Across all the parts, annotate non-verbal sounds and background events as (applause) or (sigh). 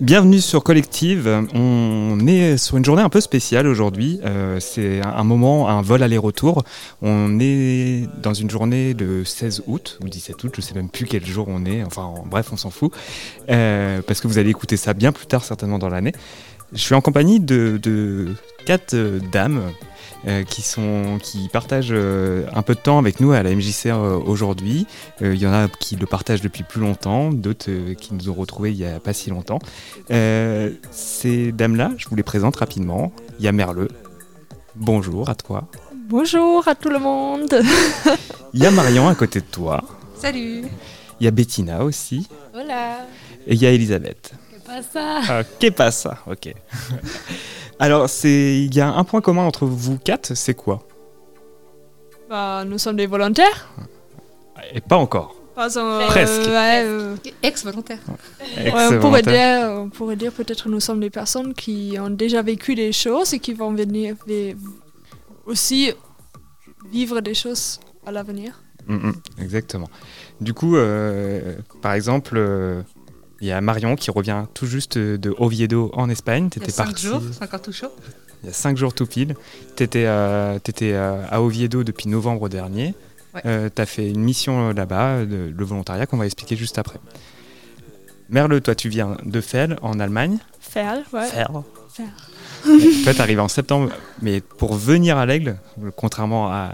Bienvenue sur Collective. On est sur une journée un peu spéciale aujourd'hui. Euh, c'est un moment, un vol aller-retour. On est dans une journée de 16 août ou 17 août, je sais même plus quel jour on est. Enfin, bref, on s'en fout. Euh, parce que vous allez écouter ça bien plus tard, certainement dans l'année. Je suis en compagnie de, de quatre euh, dames euh, qui, sont, qui partagent euh, un peu de temps avec nous à la MJC euh, aujourd'hui. Il y en a qui le partagent depuis plus longtemps, d'autres qui nous ont retrouvés il n'y a pas si longtemps. ces dames-là, je vous les présente rapidement. Il y a Merle. Bonjour à toi. Bonjour à tout le monde. (laughs) Il y a Marion à côté de toi. Salut. Il y a Bettina aussi. Hola. Et il y a Elisabeth. Qu'est pas ça ah, Qu'est pas ça Ok. (laughs) Alors, il y a un point commun entre vous quatre, c'est quoi? Bah, Nous sommes des volontaires. Et pas encore. Euh, Presque. Euh, Ex-volontaires. on, pourrait dire, on pourrait dire peut-être nous sommes des personnes qui ont déjà vécu des choses et qui vont venir aussi vivre des choses à l'avenir. Mm, mm, exactement. Du coup, euh, par exemple, il y a Marion qui revient tout juste de Oviedo en Espagne. Il y a 5 jours, c'est encore tout chaud. Il y a 5 jours tout pile. Tu étais, euh, euh, à Oviedo depuis novembre dernier. Euh, tu as fait une mission là-bas, le volontariat, qu'on va expliquer juste après. Merle, toi, tu viens de Fell, en Allemagne. Fell, ouais. Fell. toi, tu arrives en septembre, mais pour venir à l'Aigle, contrairement à,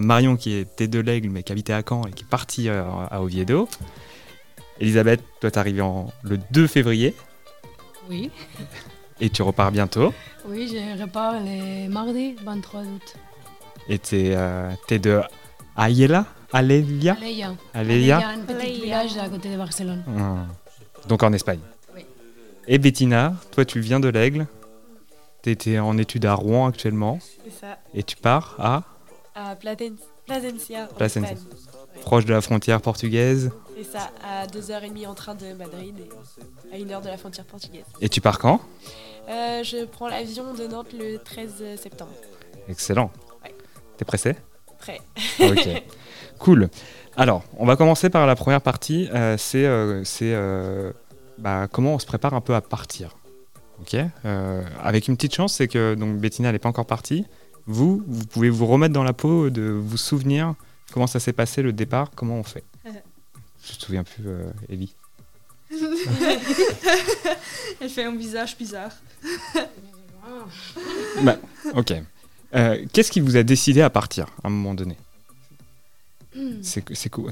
Marion qui était de l'Aigle, mais qui habitait à Caen et qui est partie à Oviedo. Elisabeth, toi, t'es en le 2 février. Oui. Et tu repars bientôt. Oui, je repars le mardi 23 août. Et t'es euh, es de Ayela Alelia Aleia. Aleia. un petit village à côté de Barcelone. Ah. Donc en Espagne. Oui. Et Bettina, toi, tu viens de l'Aigle. T'étais en études à Rouen actuellement. C'est ça. Et tu pars à? À Plasencia. Plasencia. Proche de la frontière portugaise. C'est ça, à 2h30 en train de Madrid et à 1h de la frontière portugaise. Et tu pars quand? Euh, Je prends l'avion de Nantes le 13 septembre. Excellent. Ouais. T'es pressé? Prêt. ok. (laughs) Cool. Alors, on va commencer par la première partie. Euh, c'est euh, bah, comment on se prépare un peu à partir. Ok. avec une petite chance, c'est que donc Bettina n'est pas encore partie. Vous, vous pouvez vous remettre dans la peau de vous souvenir Comment ça s'est passé le départ Comment on fait? Je me souviens plus, euh, Ellie. (laughs) Elle fait un visage bizarre. (laughs) bah, ok. Euh, qu'est-ce qui vous a décidé à partir à un moment donné hmm. C'est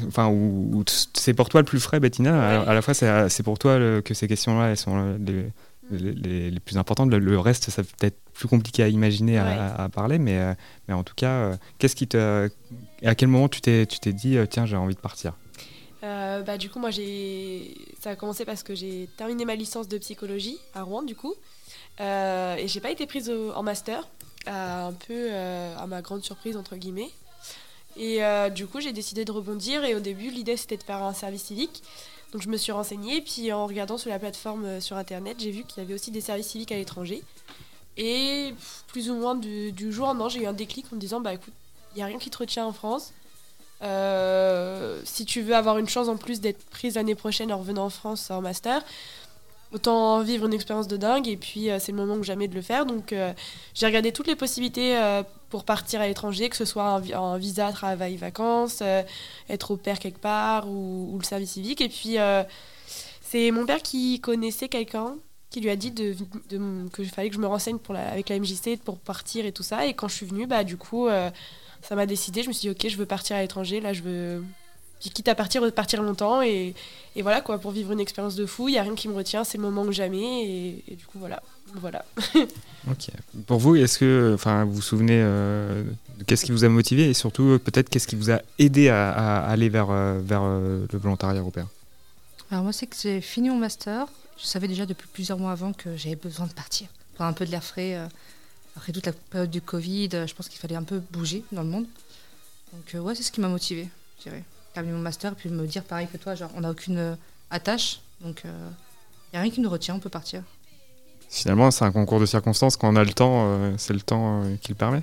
enfin, ou, c'est pour toi le plus frais, Bettina. À, la fois, c'est pour toi que ces questions-là, elles sont les, les, plus importantes. Le, reste, ça peut être plus compliqué à imaginer, à, parler, mais, euh, mais en tout cas, qu'est-ce qui te, à quel moment tu t'es, tu t'es dit, euh, tiens, j'ai envie de partir? Euh, bah, Du coup, moi, j'ai... ça a commencé parce que j'ai terminé ma licence de psychologie à Rouen, du coup. Euh, et j'ai pas été prise en master, un peu à ma grande surprise, entre guillemets. Et du coup, j'ai décidé de rebondir. Et au début, l'idée, c'était de faire un service civique. Donc, je me suis renseignée. Puis, en regardant sur la plateforme sur Internet, j'ai vu qu'il y avait aussi des services civiques à l'étranger. Et plus ou moins du, jour au lendemain, j'ai eu un déclic en me disant, bah écoute, il n'y a rien qui te retient en France. Euh, si tu veux avoir une chance en plus d'être prise l'année prochaine en revenant en France en master, autant vivre une expérience de dingue et puis euh, c'est le moment que jamais de le faire. Donc euh, j'ai regardé toutes les possibilités pour partir à l'étranger, que ce soit un, visa, travail, vacances, être au père quelque part ou, le service civique. Et puis c'est mon père qui connaissait quelqu'un qui lui a dit de, que fallait que je me renseigne avec la MJC pour partir et tout ça. Et quand je suis venue, bah du coup ça m'a décidé. Je me suis dit, ok, je veux partir à l'étranger. Là, je veux. quitte à partir, partir longtemps. Et, et, voilà, quoi, pour vivre une expérience de fou. Il n'y a rien qui me retient. C'est le moment que jamais. Et, du coup, voilà. voilà. (laughs) ok. Pour vous, est-ce que. Enfin, vous vous souvenez euh, de qu'est-ce qui vous a motivé et surtout, euh, peut-être, qu'est-ce qui vous a aidé à, aller vers, euh, vers le volontariat européen? Alors, moi, c'est que j'ai fini mon master. Je savais déjà depuis plusieurs mois avant que j'avais besoin de partir. Pour un peu de l'air frais après toute la période du Covid, je pense qu'il fallait un peu bouger dans le monde. Donc euh, ouais, c'est ce qui m'a motivé, je dirais. Terminer mon master et puis me dire pareil que toi, genre on n'a aucune euh, attache, donc il euh, n'y a rien qui nous retient, on peut partir. Finalement, c'est un concours de circonstances. Quand on a le temps, c'est le temps qui le permet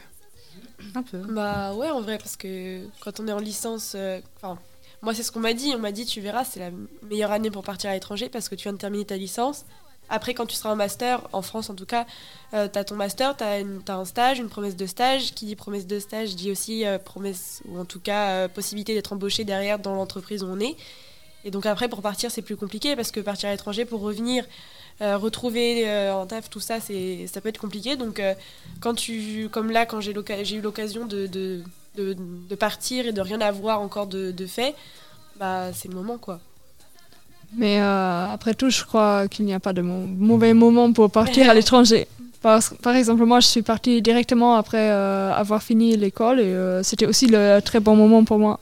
Un peu. Bah ouais, en vrai, parce que quand on est en licence, enfin, moi, c'est ce qu'on m'a dit. On m'a dit, tu verras, c'est la meilleure année pour partir à l'étranger parce que tu viens de terminer ta licence. Après, quand tu seras en master, en France en tout cas, euh, tu as ton master, tu as, un stage, une promesse de stage. Qui dit promesse de stage dit aussi euh, promesse, ou en tout cas euh, possibilité d'être embauché derrière dans l'entreprise où on est. Et donc après, pour partir, c'est plus compliqué parce que partir à l'étranger, pour revenir, retrouver un taf, tout ça, ça peut être compliqué. Donc quand tu, comme là, quand j'ai eu l'occasion de, de, de, partir et de rien avoir encore de, fait, bah, c'est le moment quoi. Mais euh, après tout, je crois qu'il n'y a pas de mauvais moment pour partir à (laughs) l'étranger. Par, par, exemple, moi, je suis partie directement après euh, avoir fini l'école et euh, c'était aussi le très bon moment pour moi.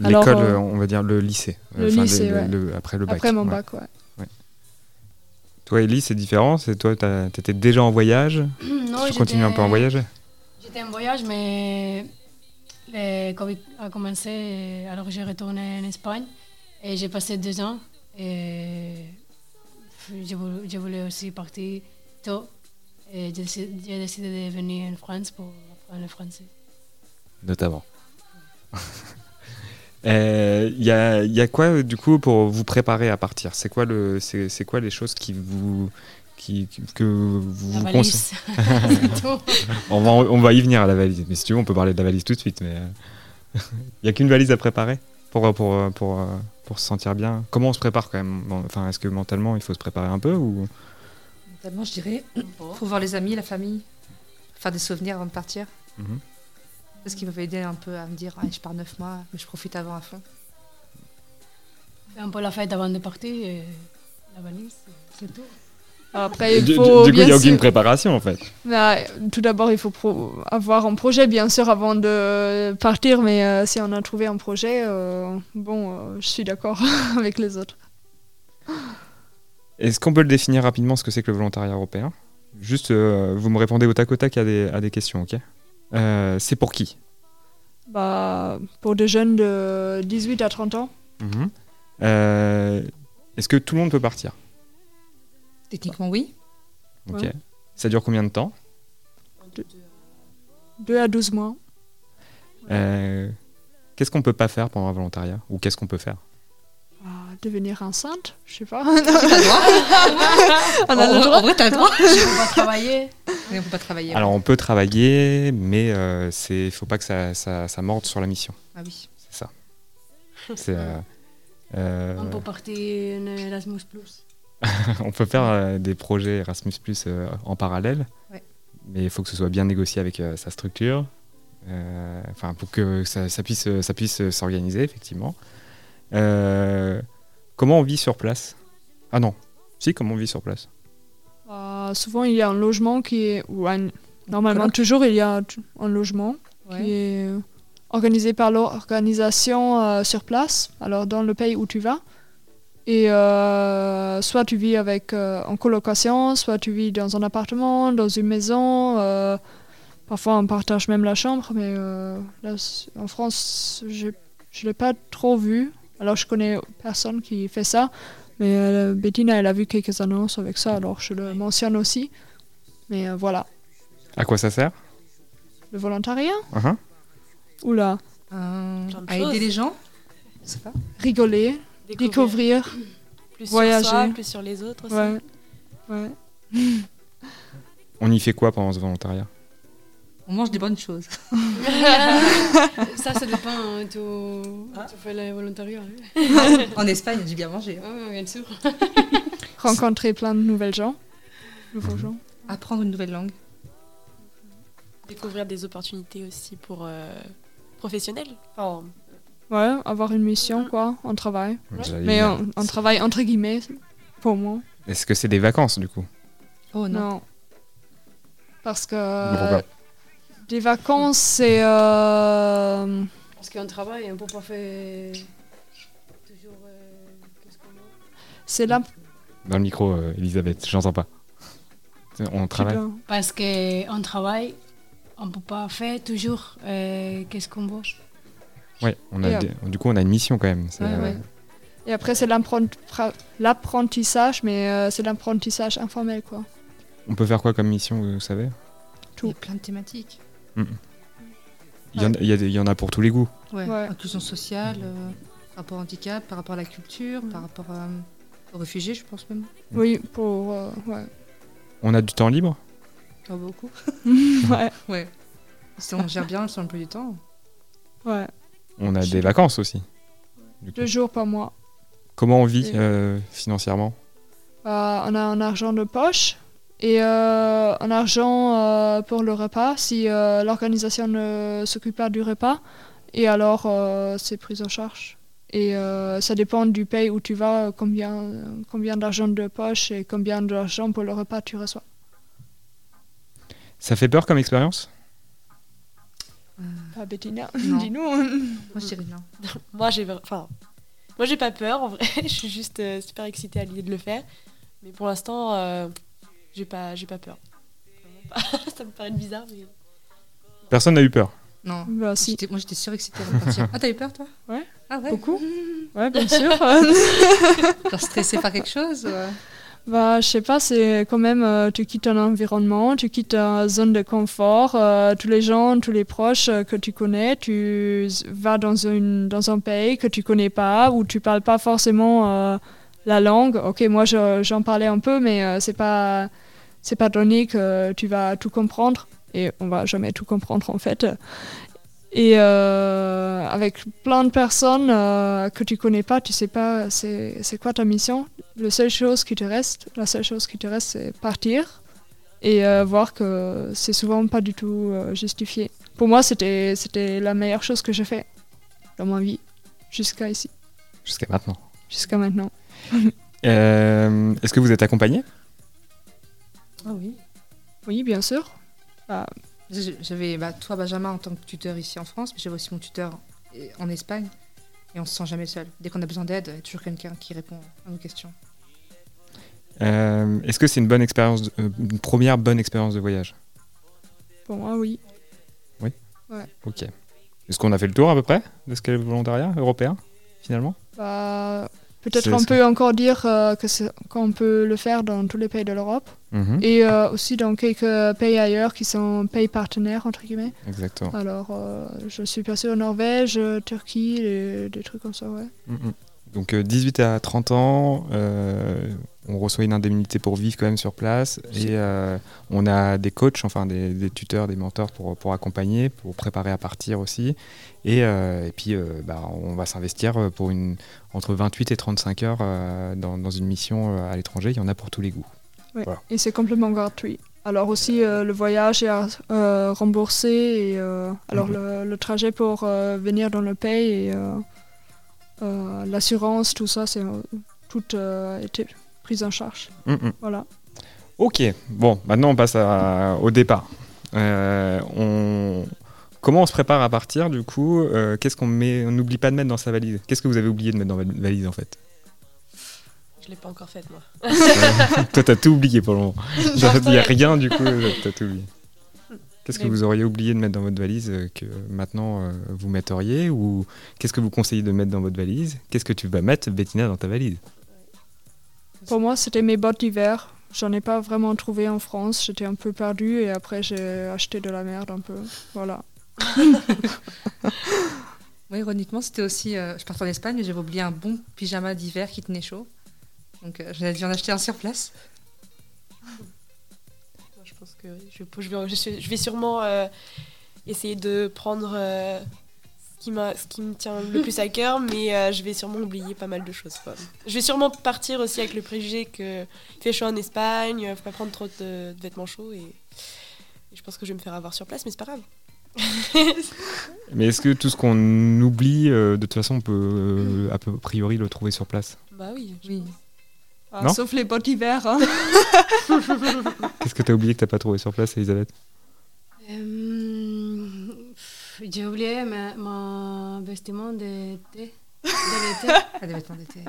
L'école, on va dire le lycée. Le lycée, après le bac. Après mon bac, ouais. Toi, Ellie, c'est différent C'est toi, tu étais déjà en voyage? (clears throat) Non, Tu continues un peu en voyage? J'étais en voyage, mais le Covid a commencé, alors j'ai retourné en Espagne et j'ai passé deux ans et je voulais, aussi partir tôt. Et j'ai décidé de venir en France pour apprendre le français. Notamment. Il (laughs) euh, y, a, y, a, quoi du coup pour vous préparer à partir? C'est quoi, le, c'est, quoi les choses qui vous, qui, que vous, la valise. (laughs) on, va, on va y venir à la valise. Mais si tu veux, on peut parler de la valise tout de suite. Mais il euh, (laughs) n'y a qu'une valise à préparer? Pour, pour, pour, euh, pour se sentir bien Comment on se prépare quand même enfin, Est-ce que mentalement, il faut se préparer un peu ou... Mentalement, je dirais, il faut (clears throat) voir les amis, la famille, faire des souvenirs avant de partir. Mhm. C'est ce qui m'avait aidé un peu à me dire, je pars neuf mois, mais je profite avant à fond. un peu la fête avant de partir, et la valise, c'est tout. Après, il faut. Du, coup, il n'y a aucune préparation en fait. Bah, tout d'abord, il faut avoir un projet, bien sûr, avant de partir. Mais euh, si on a trouvé un projet, euh, bon, euh, je suis d'accord (laughs) avec les autres. Est-ce qu'on peut le définir rapidement ce que c'est que le volontariat européen? Juste, vous me répondez au tac au tac à des, à des questions, ok? C'est pour qui? Bah, Pour des jeunes de 18 à 30 ans. Mhm. Est-ce que tout le monde peut partir? Techniquement, oui. Ok. Ça dure combien de temps Deux à 12 mois. Euh, qu'est-ce qu'on peut pas faire pendant un volontariat Ou qu'est-ce qu'on peut faire? Ah, Devenir enceinte Je sais pas. (laughs) on a le droit. En vrai, t'as le droit. on peut pas travailler. Mais on peut pas travailler. Alors, on peut travailler, mais euh, c'est faut pas que ça, ça, ça, morde sur la mission. Ah oui. C'est ça. C'est. Euh, euh, on peut partir en Erasmus Plus. (laughs) on peut faire euh, des projets Erasmus Plus euh, en parallèle, mais il faut que ce soit bien négocié avec euh, sa structure, enfin pour que ça, puisse, ça puisse s'organiser effectivement. comment on vit sur place? Ah non, si comment on vit sur place? Souvent il y a un logement qui est, ou normalement toujours il y a un logement qui est organisé par l'organisation sur place, alors dans le pays où tu vas. Et euh, soit tu vis avec, euh, en colocation, soit tu vis dans un appartement, dans une maison. Euh, parfois on partage même la chambre, mais là, en France, je ne l'ai pas trop vu. Alors je connais personne qui fait ça. Mais Bettina, elle a vu quelques annonces avec ça, alors je le mentionne aussi. Mais voilà. À quoi ça sert? Le volontariat? Uh-huh. Oula. à aider les gens? Pas. Rigoler découvrir, plus voyager. Sur soi, plus sur les autres aussi. Ouais. ouais. (laughs) On y fait quoi pendant ce volontariat? On mange des bonnes choses. (laughs) ça, ça dépend. Hein, tu, ah. tu fais le volontariat. (laughs) en Espagne, j'ai bien mangé. Hein. bien sûr. Rencontrer plein de nouvelles gens. Nouveaux gens. Apprendre une nouvelle langue. Découvrir des opportunités aussi pour euh, professionnels. Enfin, Ouais, avoir une mission, quoi, en travail. Mais un, travail entre guillemets, pour moi. Est-ce que c'est des vacances, du coup? Oh non. Parce que. Des vacances, c'est. Euh... Parce qu'un travail, on peut pas faire. Toujours. Euh, c'est là. Dans le micro, euh, Elisabeth, j'entends pas. On travaille. Parce qu'on travaille, on peut pas faire toujours euh, qu'est-ce qu'on veut. Ouais, on a du coup, on a une mission quand même. Euh, Et après, c'est l'apprentissage, mais euh, c'est l'apprentissage informel, quoi. On peut faire quoi comme mission, vous savez? Tout. Il y a plein de thématiques. Il, y en, il, y a, il, y en, a pour tous les goûts. Ouais. Inclusion sociale. Euh, Par rapport au handicap, par rapport à la culture, par rapport euh, aux réfugiés, je pense même. Oui, pour. euh, ouais. On a du temps libre? Pas beaucoup. (laughs) ouais. Ouais. Si on gère bien son emploi du temps. Ouais. On a des vacances aussi. Deux jours par mois. Comment on vit euh, financièrement? Euh, on a un argent de poche et euh, un argent euh, pour le repas si l'organisation ne s'occupe pas du repas. Et alors, c'est pris en charge. Et ça dépend du pays où tu vas, combien, combien d'argent de poche et combien d'argent pour le repas tu reçois. Ça fait peur comme expérience? Pas Bettina, (laughs) dis-nous. Moi, je dirais non. (laughs) Moi, j'ai enfin, moi, j'ai pas peur en vrai. (laughs) je suis juste euh, super excitée à l'idée de le faire. Mais pour l'instant, euh, j'ai pas, j'ai pas peur. Vraiment pas. Ça me paraît bizarre, mais Personne n'a eu peur. Non. Bah, si. Moi, j'étais surexcitée avant de partir. Ah, t'as eu peur, toi? Ouais. Ah, ouais? Beaucoup Ouais, bien sûr. Genre stressée par quelque chose Bah, je sais pas, c'est quand même, euh, tu quittes un environnement, tu quittes une zone de confort, euh, tous les gens, tous les proches euh, que tu connais, tu vas dans, une, dans un pays que tu connais pas, où tu parles pas forcément euh, la langue. Ok, moi je- j'en parlais un peu, mais c'est pas, c'est pas donné que tu vas tout comprendre, et on va jamais tout comprendre en fait. Et euh, avec plein de personnes euh, que tu connais pas, tu sais pas c'est c'est quoi ta mission. La seule chose qui te reste, la seule chose qui te reste, c'est partir et euh, voir que c'est souvent pas du tout euh, justifié. Pour moi, c'était c'était la meilleure chose que j'ai fait dans ma vie jusqu'à ici, Jusqu'à maintenant. jusqu'à maintenant. (laughs) Euh, Est-ce que vous êtes accompagné? Ah oui. Oui, bien sûr. J'ai- J'avais bah, toi, Benjamin, en tant que tuteur ici en France, mais j'avais aussi mon tuteur en Espagne. Et on se sent jamais seul. Dès qu'on a besoin d'aide, il y a toujours quelqu'un qui répond à nos questions. Euh, Est-ce que c'est une bonne expérience, de- euh, une première bonne expérience de voyage? Pour moi, oui. Ok. Est-ce qu'on a fait le tour à peu près de ce qu'est le volontariat européen finalement? Bah, Peut-être C'est- on c'est- peut encore dire euh, qu'on peut le faire dans tous les pays de l'Europe Mhm. et euh, aussi dans quelques pays ailleurs qui sont pays partenaires, entre guillemets. Exactement. Alors, euh, je suis passée en Norvège, euh, Turquie, des trucs comme ça, ouais. Mhm. Donc euh, 18 à 30 ans, euh, on reçoit une indemnité pour vivre quand même sur place et euh, on a des coachs, enfin des, des tuteurs, des mentors pour, pour accompagner, pour préparer à partir aussi. Et, euh, et puis euh, bah, on va s'investir pour une, entre 28 et 35 heures euh, dans, dans une mission euh, à l'étranger. Il y en a pour tous les goûts. Voilà. Et c'est complètement gratuit. Alors aussi, euh, le voyage est euh, remboursé et euh, alors Mhm. le, le trajet pour euh, venir dans le pays et euh, l'assurance, tout ça, c'est euh, tout euh, été pris en charge. Mhm. Voilà. Ok, bon, maintenant on passe à- au départ. Euh, on... Comment on se prépare à partir du coup Euh, Qu'est-ce qu'on met On n'oublie pas de mettre dans sa valise? Qu'est-ce que vous avez oublié de mettre dans votre valise en fait? Je l'ai pas encore faite, moi. (laughs) Toi, t'as tout oublié pour le moment. (laughs) Il n'y a rien. du coup, t'as tout oublié. Qu'est-ce que vous auriez oublié de mettre dans votre valise euh, que maintenant euh, vous metteriez Ou qu'est-ce que vous conseillez de mettre dans votre valise? Qu'est-ce que tu vas mettre, Bettina, dans ta valise? Pour moi, c'était mes bottes d'hiver. J'en ai pas vraiment trouvé en France. J'étais un peu perdue et après, j'ai acheté de la merde un peu. Voilà. (laughs) Moi, ironiquement, c'était aussi. euh, je partais en Espagne et j'avais oublié un bon pyjama d'hiver qui tenait chaud. Donc, euh, j'avais dû en acheter un sur place. Je pense que je, je vais, je, sûrement euh, essayer de prendre euh, ce, qui m'a- ce qui me tient le plus à (laughs) cœur, mais euh, je vais sûrement oublier pas mal de choses. quoi. Je vais sûrement partir aussi avec le préjugé que fait chaud en Espagne, faut pas prendre trop de, de vêtements chauds et, et je pense que je vais me faire avoir sur place, mais c'est pas grave. (laughs) (laughs) Mais est-ce que tout ce qu'on oublie, euh, de toute façon, on peut euh, à peu priori le trouver sur place? Bah oui. Oui. Ah, Non sauf les bottes d'hiver. hein. (laughs) Qu'est-ce que t'as oublié que t'as pas trouvé sur place, Elisabeth? Euh, J'ai oublié ma- mon vêtement d'été. de l'été. (laughs) Ah, des vêtements d'été.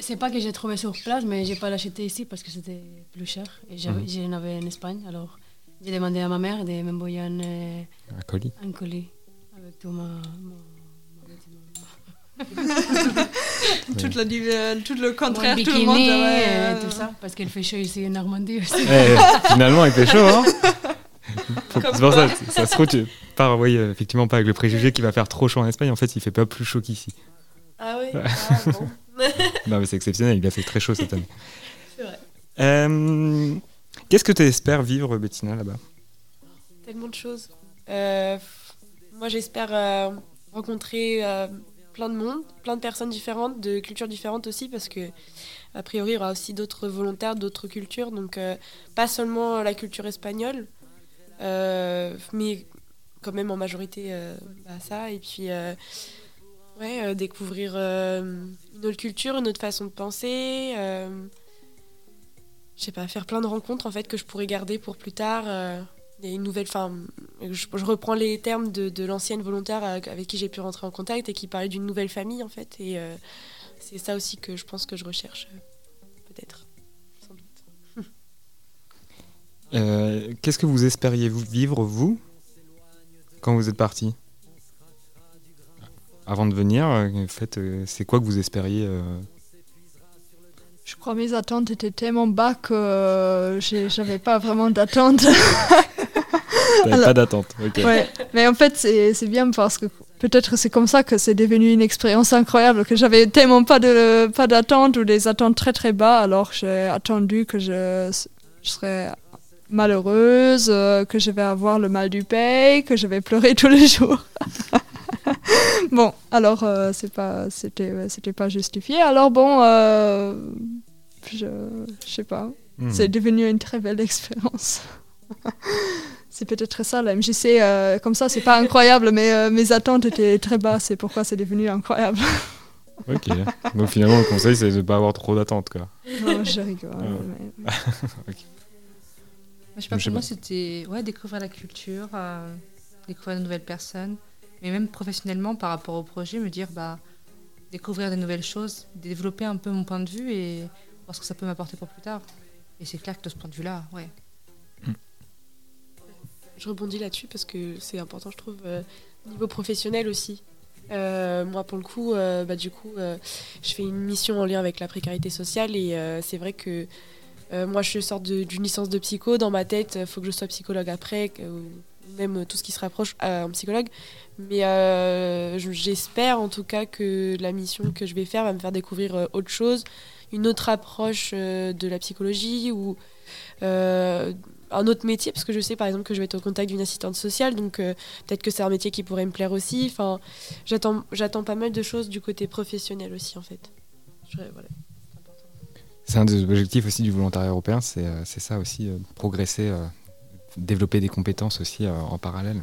C'est pas que j'ai trouvé sur place, mais j'ai pas l'acheté ici parce que c'était plus cher. Et Mhm. j'en avais en Espagne. Alors j'ai demandé à ma mère de m'envoyer un, Un colis un colis avec tout ma, mon, mon vêtement. (laughs) (laughs) tout, le, div- tout le contraire, tout le monde. ouais, euh, tout ça. Parce qu'il fait chaud ici en Normandie aussi. Eh, (laughs) Finalement, il fait chaud, hein c'est pour ça, ça se trouve, tu pars, oui, effectivement, pas avec le préjugé qu'il va faire trop chaud en Espagne. En fait, il fait pas plus chaud qu'ici. Ah oui ah, bon. (laughs) Non, mais c'est exceptionnel, il a fait très chaud cette année. C'est vrai. Euh, Qu'est-ce que tu espères vivre, Bettina, là-bas? Tellement de choses. Euh, moi, j'espère euh, rencontrer euh, plein de monde, plein de personnes différentes, de cultures différentes aussi, parce que a priori, il y aura aussi d'autres volontaires, d'autres cultures, donc euh, pas seulement la culture espagnole, euh, mais quand même en majorité euh, bah, ça, et puis ouais, découvrir une autre culture, une autre façon de penser. je sais pas, faire plein de rencontres en fait que je pourrais garder pour plus tard. Il y a une nouvelle, enfin, je, je reprends les termes de, de l'ancienne volontaire avec, qui j'ai pu rentrer en contact et qui parlait d'une nouvelle famille en fait. Et euh, c'est ça aussi que je pense que je recherche, peut-être, sans doute. (laughs) Euh, Qu'est-ce que vous espériez vous vivre, vous, quand vous êtes parti? Avant de venir, euh, en fait, c'est quoi que vous espériez euh, Je crois que mes attentes étaient tellement bas que euh, j'avais pas vraiment d'attente. (laughs) Alors- pas d'attente. ok. ouais. Mais en fait, c'est bien parce que peut-être c'est comme ça que c'est devenu une expérience incroyable, que j'avais tellement pas de pas d'attente ou des attentes très très bas, alors j'ai attendu que je, je serais malheureuse, euh, que je vais avoir le mal du pays, que je vais pleurer tous les jours. (laughs) bon, alors euh, c'est pas c'était c'était pas justifié. Alors bon, euh, je je sais pas. Hmm. C'est devenu une très belle expérience. (laughs) c'est peut-être ça, la MJC, euh, comme ça, c'est pas incroyable, mais euh, mes attentes étaient très basses, c'est pourquoi c'est devenu incroyable. Ok. Donc finalement, le conseil, c'est de pas avoir trop d'attente, quoi. non, je rigole. Ouais. mais- Moi, (laughs) je sais pas, pour moi, c'était ouais, découvrir la culture, euh, découvrir de nouvelles personnes, mais même professionnellement par rapport au projet, me dire bah, découvrir de nouvelles choses, développer un peu mon point de vue et voir ce que ça peut m'apporter pour plus tard. Et c'est clair que de ce point de vue-là, ouais. Je rebondis là-dessus parce que c'est important, je trouve, euh, au niveau professionnel aussi. Euh, moi, pour le coup, euh, bah, du coup, euh, je fais une mission en lien avec la précarité sociale et c'est vrai que moi, je sors d'une licence de psycho. Dans ma tête, il faut que je sois psychologue après, ou même tout ce qui se rapproche à un psychologue. Mais je- j'espère en tout cas que la mission que je vais faire va me faire découvrir autre chose, une autre approche de la psychologie ou un autre métier, parce que je sais par exemple que je vais être au contact d'une assistante sociale, donc euh, peut-être que c'est un métier qui pourrait me plaire aussi. Enfin, j'attends, j'attends pas mal de choses du côté professionnel aussi en fait. Voilà. C'est un des objectifs aussi du volontariat européen, c'est euh, c'est ça aussi, euh, progresser, euh, développer des compétences aussi en parallèle.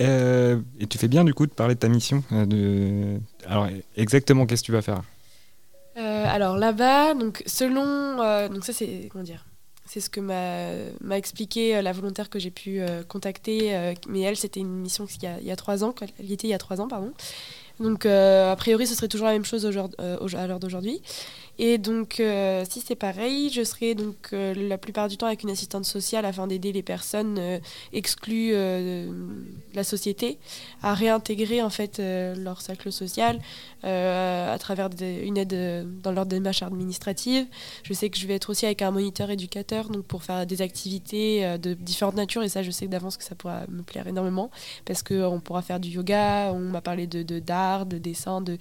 Et tu fais bien du coup de parler de ta mission. de... Alors exactement, qu'est-ce que tu vas faire? Alors là-bas, donc selon, donc ça c'est comment dire, c'est ce que m'a expliqué euh, la volontaire que j'ai pu euh, contacter, euh, mais elle c'était une mission il y a trois ans, elle était il y a trois ans pardon. Donc a priori ce serait toujours la même chose à l'heure d'aujourd'hui. Et donc euh, si c'est pareil, je serai donc euh, la plupart du temps avec une assistante sociale afin d'aider les personnes euh, exclues de la société à réintégrer en fait leur cercle social à travers une aide dans leur démarche administrative. Je sais que je vais être aussi avec un moniteur éducateur donc pour faire des activités de différentes natures et ça je sais d'avance que ça pourra me plaire énormément parce qu'on pourra faire du yoga, on m'a parlé de de- d'art, de, dessin, de,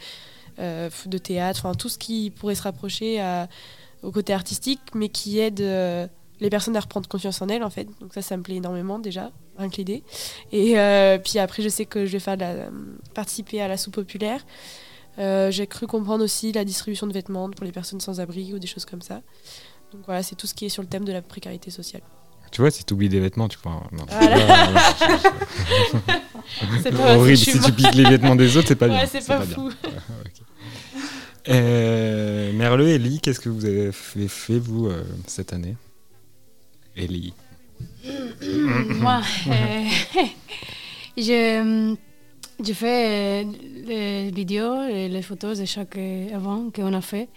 euh, de théâtre, enfin tout ce qui pourrait se rapprocher à- au côté artistique mais qui aide euh, les personnes à reprendre confiance en elles en fait. Donc ça ça me plaît énormément déjà, rien que l'idée. Et euh, puis après je sais que je vais faire de la- participer à la soupe populaire. J'ai cru comprendre aussi la distribution de vêtements pour les personnes sans abri ou des choses comme ça. Donc voilà, c'est tout ce qui est sur le thème de la précarité sociale. Tu vois, si tu oublies des vêtements, tu vois. non. Voilà. (laughs) (laughs) C'est pas Horrible, si tu piques les vêtements des autres, c'est pas bien. Ouais, c'est pas, bien. fou. (laughs) Euh, Merle et Ellie, qu'est-ce que vous avez fait, fait, vous, euh, cette année? Ellie. (coughs) Moi, euh, (laughs) je, je fais euh, les vidéos et les photos de chaque euh, avant qu'on a fait.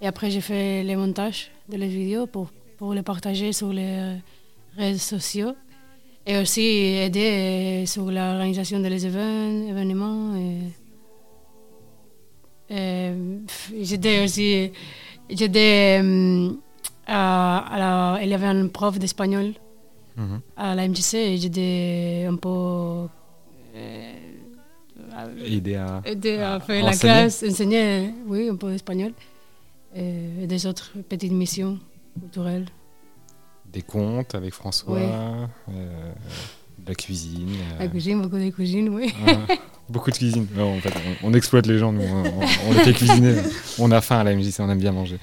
Et après, je fais les montages de les vidéos pour, pour les partager sur les réseaux sociaux. Et aussi aider sur l'organisation des événements. J'étais aussi. J'étais. euh, la- il y avait un prof d'espagnol mhm. à la MJC j'étais un peu. Euh, aider à, aider à, faire la classe, enseigner, oui, un peu d'espagnol. Et des autres petites missions culturelles. Des contes avec François, euh, la cuisine. La cuisine, beaucoup de cuisine, oui. Ah. Beaucoup de cuisine. en fait, on, exploite les gens, nous. On, les fait cuisiner. On a faim à la MJC, on aime bien manger.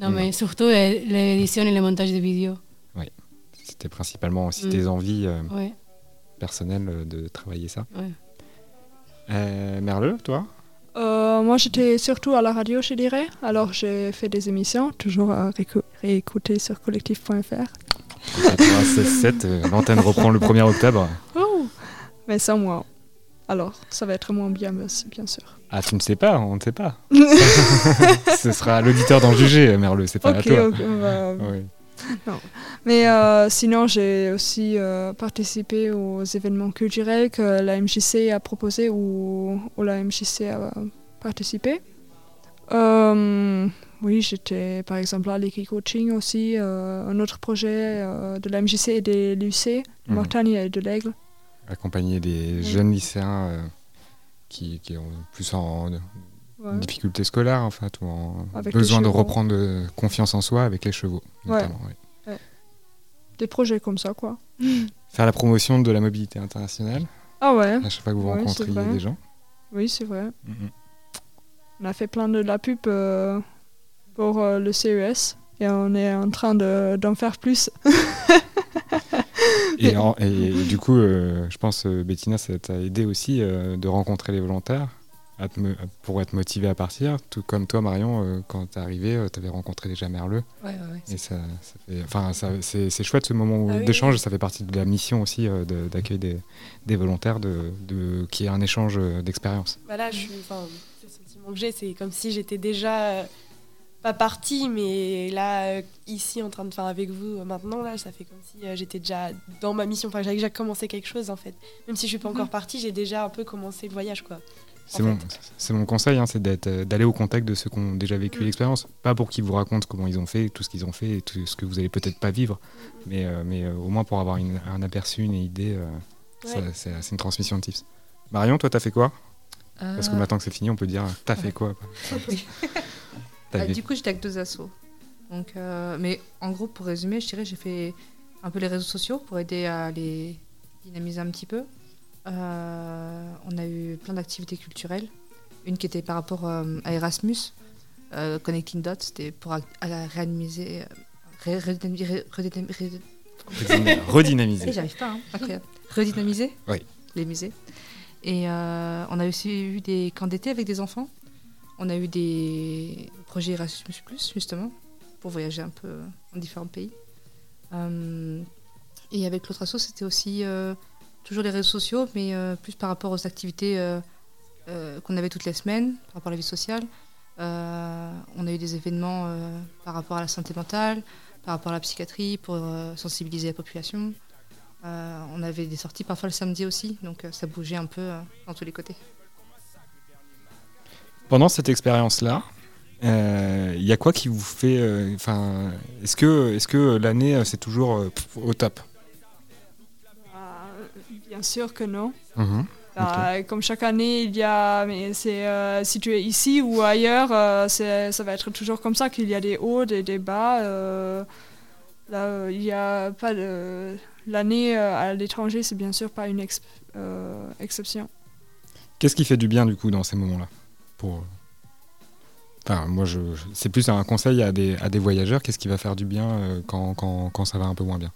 Non, mais surtout l'édition et le montage des vidéos. Oui. C'était principalement aussi mm. tes envies euh, personnelles euh, de travailler ça. Ouais. Euh, Merle, toi? Moi, j'étais surtout à la radio, je dirais. Alors, j'ai fait des émissions, toujours à réécouter sur collectif.fr. 7 l'antenne reprend le 1er octobre. Oh, mais sans moi. Alors, ça va être moins bien, bien sûr. Ah, tu ne sais pas, on ne sait pas. (laughs) (laughs) Ce sera à l'auditeur d'en juger, Merle, c'est pas à toi. non. Mais euh, sinon, j'ai aussi euh, participé aux événements culturels que la MJC a proposé ou, la MJC a participé. Euh, oui, j'étais par exemple à l'équipe coaching aussi, un autre projet de la MJC et des lycées, de mhm. Mortagne et de l'Aigle accompagner des jeunes lycéens euh, qui, qui, ont plus en, difficulté scolaire en fait, ou en besoin de reprendre confiance en soi avec les chevaux, notamment. Des projets comme ça, quoi. (laughs) Faire la promotion de la mobilité internationale. Ah ouais. À chaque fois que vous rencontriez des gens. Oui, c'est vrai. Mm-hmm. On a fait plein de la pub euh, pour euh, le CES et on est en train d'en faire plus. (laughs) Et, et, du coup, euh, je pense, euh, Bettina, ça t'a aidé aussi euh, de rencontrer les volontaires pour être motivé à partir. Tout comme toi, Marion, quand t'es arrivé, t'avais rencontré déjà Merleux. Ouais, ouais, et ça, enfin, c'est chouette ce moment ah d'échange. Ça fait partie de la mission aussi d'accueil des, des, volontaires, de, de, qui est un échange d'expérience. Voilà, je le sentiment que j'ai, c'est comme si j'étais déjà pas partie, mais là, euh, ici, en train de faire avec vous, euh, maintenant, là, ça fait comme si euh, j'étais déjà dans ma mission. Enfin, j'avais déjà commencé quelque chose, en fait. Même si je suis pas encore mhm. partie, j'ai déjà un peu commencé le voyage, quoi. C'est mon, mon, conseil, hein, c'est d'aller au contact de ceux qui ont déjà vécu mhm. l'expérience. Pas pour qu'ils vous racontent comment ils ont fait, tout ce qu'ils ont fait, et tout ce que vous allez peut-être pas vivre, mais, mais au moins pour avoir un aperçu, une idée, c'est une transmission de tips. Marion, toi, t'as fait quoi? Parce que maintenant que c'est fini, on peut dire, t'as fait quoi (laughs) Ah, du coup, j'étais avec deux assos. Donc, euh, mais en gros, pour résumer, je dirais j'ai fait un peu les réseaux sociaux pour aider à les dynamiser un petit peu. Euh, on a eu plein d'activités culturelles. Une qui était par rapport euh, à Erasmus, Connecting Dots, c'était pour réanimer, redynamiser. (laughs) J'arrive pas, hein. Redynamiser oui. les musées. Et on a aussi eu des camps d'été avec des enfants. On a eu des projets Erasmus, justement, pour voyager un peu en différents pays. Euh, et avec l'autre asso, c'était aussi euh, toujours les réseaux sociaux, mais euh, plus par rapport aux activités qu'on avait toutes les semaines, par rapport à la vie sociale. on a eu des événements par rapport à la santé mentale, par rapport à la psychiatrie, pour sensibiliser la population. On avait des sorties parfois le samedi aussi, donc ça bougeait un peu dans tous les côtés. Pendant cette expérience-là, il euh, y a quoi qui vous fait. Euh, enfin, est-ce que, est que l'année euh, c'est toujours au top? Bien sûr que non. Mhm. Bah, comme chaque année, il y a, mais c'est si tu es ici ou ailleurs, ça va être toujours comme ça qu'il y a des hauts des bas. là, il n'y a pas de l'année à l'étranger, c'est bien sûr pas une exception. Qu'est-ce qui fait du bien du coup dans ces moments-là pour Enfin, moi, je, c'est plus un conseil à des, à des voyageurs. Qu'est-ce qui va faire du bien euh, quand, quand, quand, ça va un peu moins bien?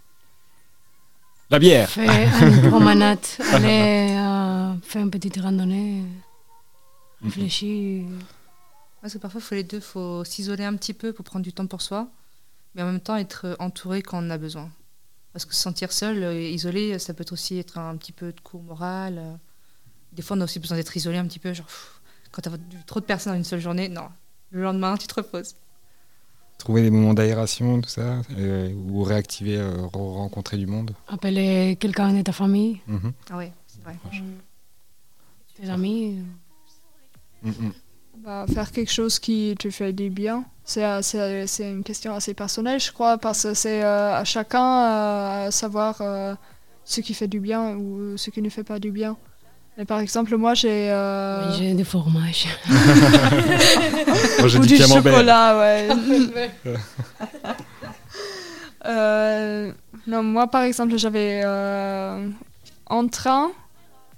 La bière Faire une (laughs) promenade, aller euh, faire une petite randonnée, réfléchir. Parce que parfois, il faut les deux. Il faut s'isoler un petit peu pour prendre du temps pour soi, mais en même temps être entouré quand on en a besoin. Parce que se sentir seul, euh, isolé, ça peut aussi être un petit peu de coup moral. Des fois, on a aussi besoin d'être isolé un petit peu, genre quand tu as trop de personnes dans une seule journée, non, le lendemain, tu te reposes. Trouver des moments d'aération, tout ça, euh, ou réactiver, euh, rencontrer du monde. Appeler quelqu'un de ta famille. Mhm. Ah oui, c'est vrai. Tes amis. Mm, mm. Bah, faire quelque chose qui te fait du bien. C'est une question assez personnelle, je crois, parce que c'est à chacun à savoir ce qui fait du bien ou ce qui ne fait pas du bien. Mais par exemple, moi j'ai. Oui, j'ai du fromage. (laughs) moi, ou du chocolat, ouais. (laughs) non, moi par exemple, j'avais en train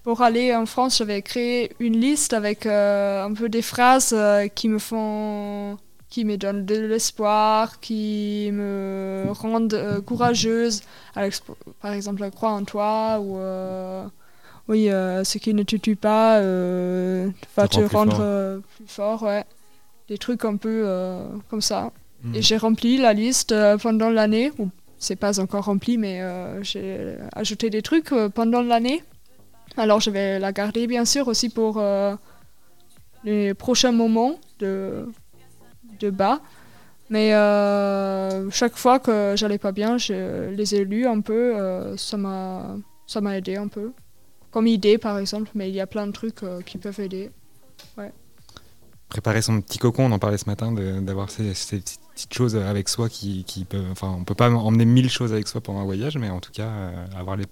pour aller en France, j'avais créé une liste avec euh, un peu des phrases euh, qui me font, qui me donnent de l'espoir, qui me rendent euh, courageuse. par exemple, crois en toi ou oui, ce qui ne te tue pas va te, rendre plus fort. Ouais. Des trucs un peu comme ça. Et mhm. j'ai rempli la liste pendant l'année. C'est pas encore rempli, mais j'ai ajouté des trucs pendant l'année. Alors je vais la garder bien sûr aussi pour euh, les prochains moments de, de bas. Mais euh, chaque fois que j'allais pas bien, je les ai lus un peu. Euh, ça m'a aidé un peu. Comme idée par exemple, mais il y a plein de trucs qui peuvent aider. Préparer son petit cocon, on en parlait ce matin, d'avoir ces, choses avec soi qui, qui peuvent. Enfin, on peut pas emmener mille choses avec soi pendant un voyage, mais en tout cas, euh, avoir les,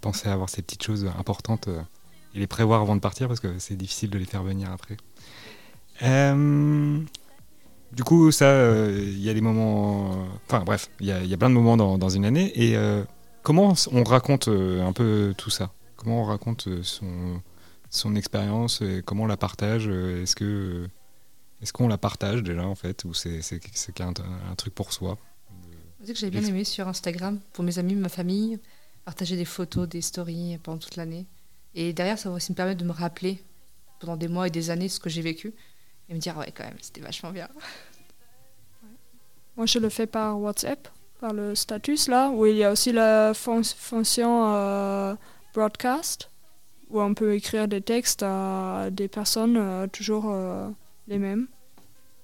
penser à avoir ces petites choses importantes euh, et les prévoir avant de partir parce que c'est difficile de les faire venir après. Euh, du coup, ça, il y a des moments. Enfin, bref, il y, y, a plein de moments dans, dans une année. Et comment on raconte un peu tout ça? Comment on raconte son, son expérience Comment on la partage Est-ce que est-ce qu'on la partage déjà en fait ou c'est un, un, truc pour soi? C'est que j'avais bien aimé sur Instagram pour mes amis, ma famille, partager des photos, des stories pendant toute l'année. Et derrière, ça va aussi me permettre de me rappeler pendant des mois et des années ce que j'ai vécu et me dire ouais quand même c'était vachement bien. Moi je le fais par WhatsApp, par le status là, où il y a aussi la fonction euh, broadcast, où on peut écrire des textes à des personnes euh, toujours euh, les mêmes,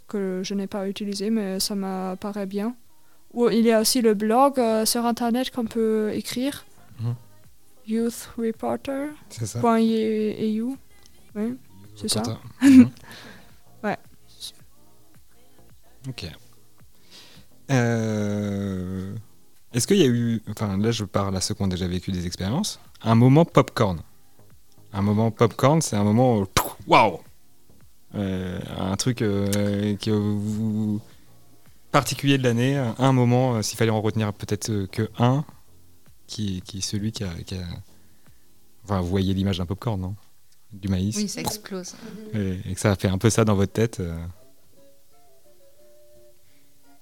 que je n'ai pas utilisé, mais ça m'apparaît bien. Ou il y a aussi le blog euh, sur internet qu'on peut écrire. Mhm. Youth Reporter. C'est ça. .eu. Oui, c'est ça. Mhm. ouais. Ok. Euh, est-ce qu'il y a eu, enfin là je parle à ceux qui ont déjà vécu des expériences, un moment popcorn Un moment popcorn, c'est un moment waouh un truc euh, qui vous particulier de l'année, un moment, euh, s'il fallait en retenir peut-être que un, qui, qui est celui qui a, Enfin, vous voyez l'image d'un popcorn, non? Du maïs? Oui, ça explose. Et, que ça a fait un peu ça dans votre tête.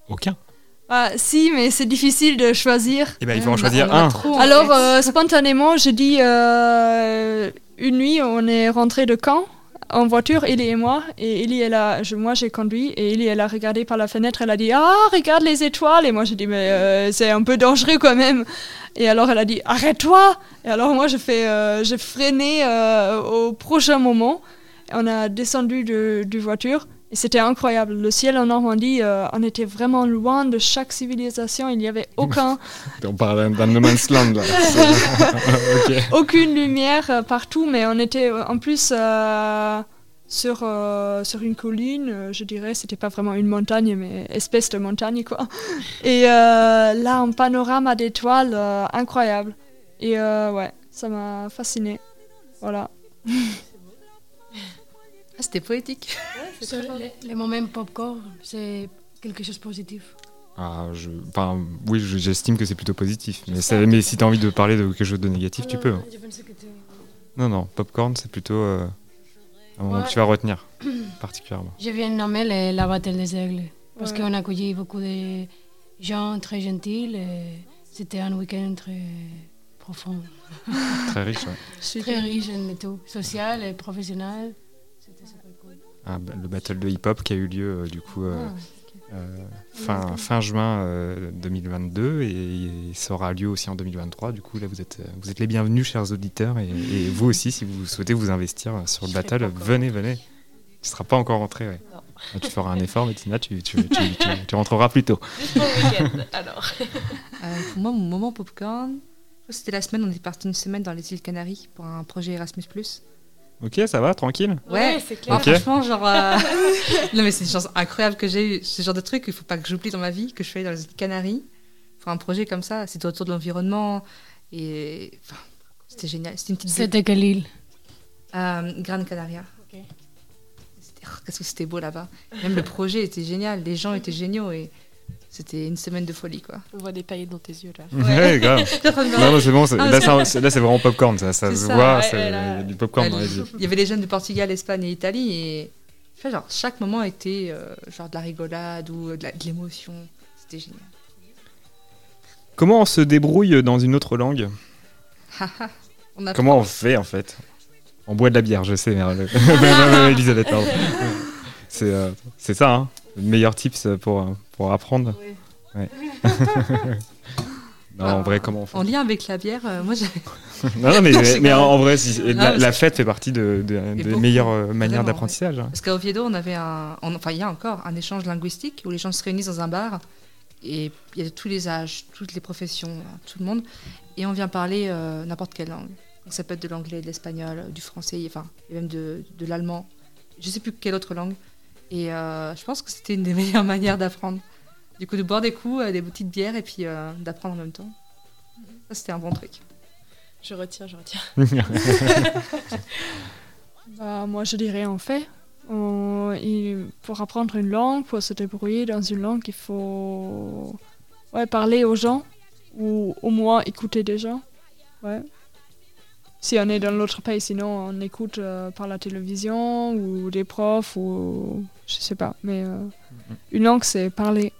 Aucun. Ah, si, mais c'est difficile de choisir. Eh ben, il faut en choisir un. Alors, spontanément, je dis une nuit, on est rentré de Caen en voiture, Ellie et moi. Et Ellie, elle a, moi, j'ai conduit. Et Ellie, elle a regardé par la fenêtre. Elle a dit Ah, regarde les étoiles. Et moi, j'ai dit Mais euh, c'est un peu dangereux quand même. Et alors, elle a dit Arrête-toi. Et alors, moi, j'ai euh, j'ai freiné euh, au prochain moment. On a descendu de, de voiture. Et c'était incroyable. Le ciel en Normandie, euh, on était vraiment loin de chaque civilisation. Il n'y avait (laughs) aucun. on parle d'un no man's land là. (laughs) (laughs) Aucune lumière euh, partout, mais on était euh, en plus sur, sur une colline, je dirais. C'était pas vraiment une montagne, mais espèce de montagne quoi. Et là, un panorama d'étoiles incroyable. Et ouais, ça m'a fasciné. Voilà. Ah, c'était poétique. les, moments popcorn, c'est quelque chose de positif. Ah, je, enfin, oui, j'estime que c'est plutôt positif. Mais, mais si tu as envie de parler de quelque chose de négatif, tu peux. Non, non, popcorn, c'est plutôt euh, un moment que tu vas retenir (clears throat) particulièrement. Je viens de nommer la bataille des aigles. Parce qu'on a accueilli beaucoup de gens très gentils. C'était un week-end très profond. très riche, ouais. (laughs) Très riche en tout, social et professionnel. Ah, bah, le battle de hip-hop qui a eu lieu euh, du coup euh, ah, euh, fin, fin juin 2022 et il sera lieu aussi en 2023. Du coup, là, vous êtes, vous êtes les bienvenus, chers auditeurs, et, (laughs) vous aussi, si vous souhaitez vous investir sur le battle, venez, venez. Tu ne seras pas encore rentré. Ouais. Tu feras un effort, mais Tina, tu, tu, tu, rentreras plus tôt. alors. pour moi, mon moment popcorn, c'était la semaine, on est parti une semaine dans les îles Canaries pour un projet Erasmus. Ok, ça va, tranquille Ouais, c'est clair. Ah, franchement, genre. euh, (laughs) non, mais c'est une chance incroyable que j'ai eu. Ce genre de truc, il faut pas que j'oublie dans ma vie, que je fais dans les îles Canaries. Pour un projet comme ça, c'était autour de l'environnement. Et. Enfin, c'était génial. C'était une petite. C'était quelle île? Euh, Gran Canaria. Ok. C'était- oh, Qu'est-ce que c'était beau là-bas. Même le projet était génial, les gens étaient géniaux et c'était une semaine de folie quoi. On voit des paillettes dans tes yeux là. (laughs) Ouais, grave. (laughs) Non, non, c'est bon, Ah, là, c'est- vraiment popcorn, ça, ça se ça, voit, ouais, il là. y a du popcorn dans les yeux. Il y avait les jeunes de Portugal, Espagne et Italie et genre, chaque moment était euh, genre de la rigolade ou de l'émotion. C'était génial. Comment on se débrouille dans une autre langue? (laughs) On Comment on fait en fait? On boit de la bière, je sais, mais non, non, Elisabeth, pardon. C'est euh, c'est ça, hein, le meilleur tips pour, pour apprendre. Ouais. (laughs) Non, en vrai, comment on fait En lien avec la bière, euh, moi j'ai (laughs) Non, non, mais, (laughs) Non, mais en, en vrai, si- la, fête fait partie de, des beaucoup, meilleures euh, manières d'apprentissage. hein. Parce qu'à Oviedo, on avait un. on- enfin, il y a encore un échange linguistique où les gens se réunissent dans un bar et il y a de tous les âges, toutes les professions, euh, tout le monde. Et on vient parler euh, n'importe quelle langue. Donc, ça peut être de l'anglais, de l'espagnol, du français, enfin, et même de, de l'allemand. Je sais plus quelle autre langue. Et euh, je pense que c'était une des (laughs) meilleures manières d'apprendre. Du coup, de boire des coups, euh, des petites bières et puis euh, d'apprendre en même temps. Ça, c'était un bon truc. Je retiens, je retiens. (laughs) (laughs) Bah, moi, je dirais en fait, on- il- pour apprendre une langue, pour se débrouiller dans une langue, il faut ouais, parler aux gens ou au moins écouter des gens. Ouais. Si on est dans l'autre pays, sinon on écoute euh, par la télévision ou des profs ou je sais pas. Mais euh, une langue, c'est parler.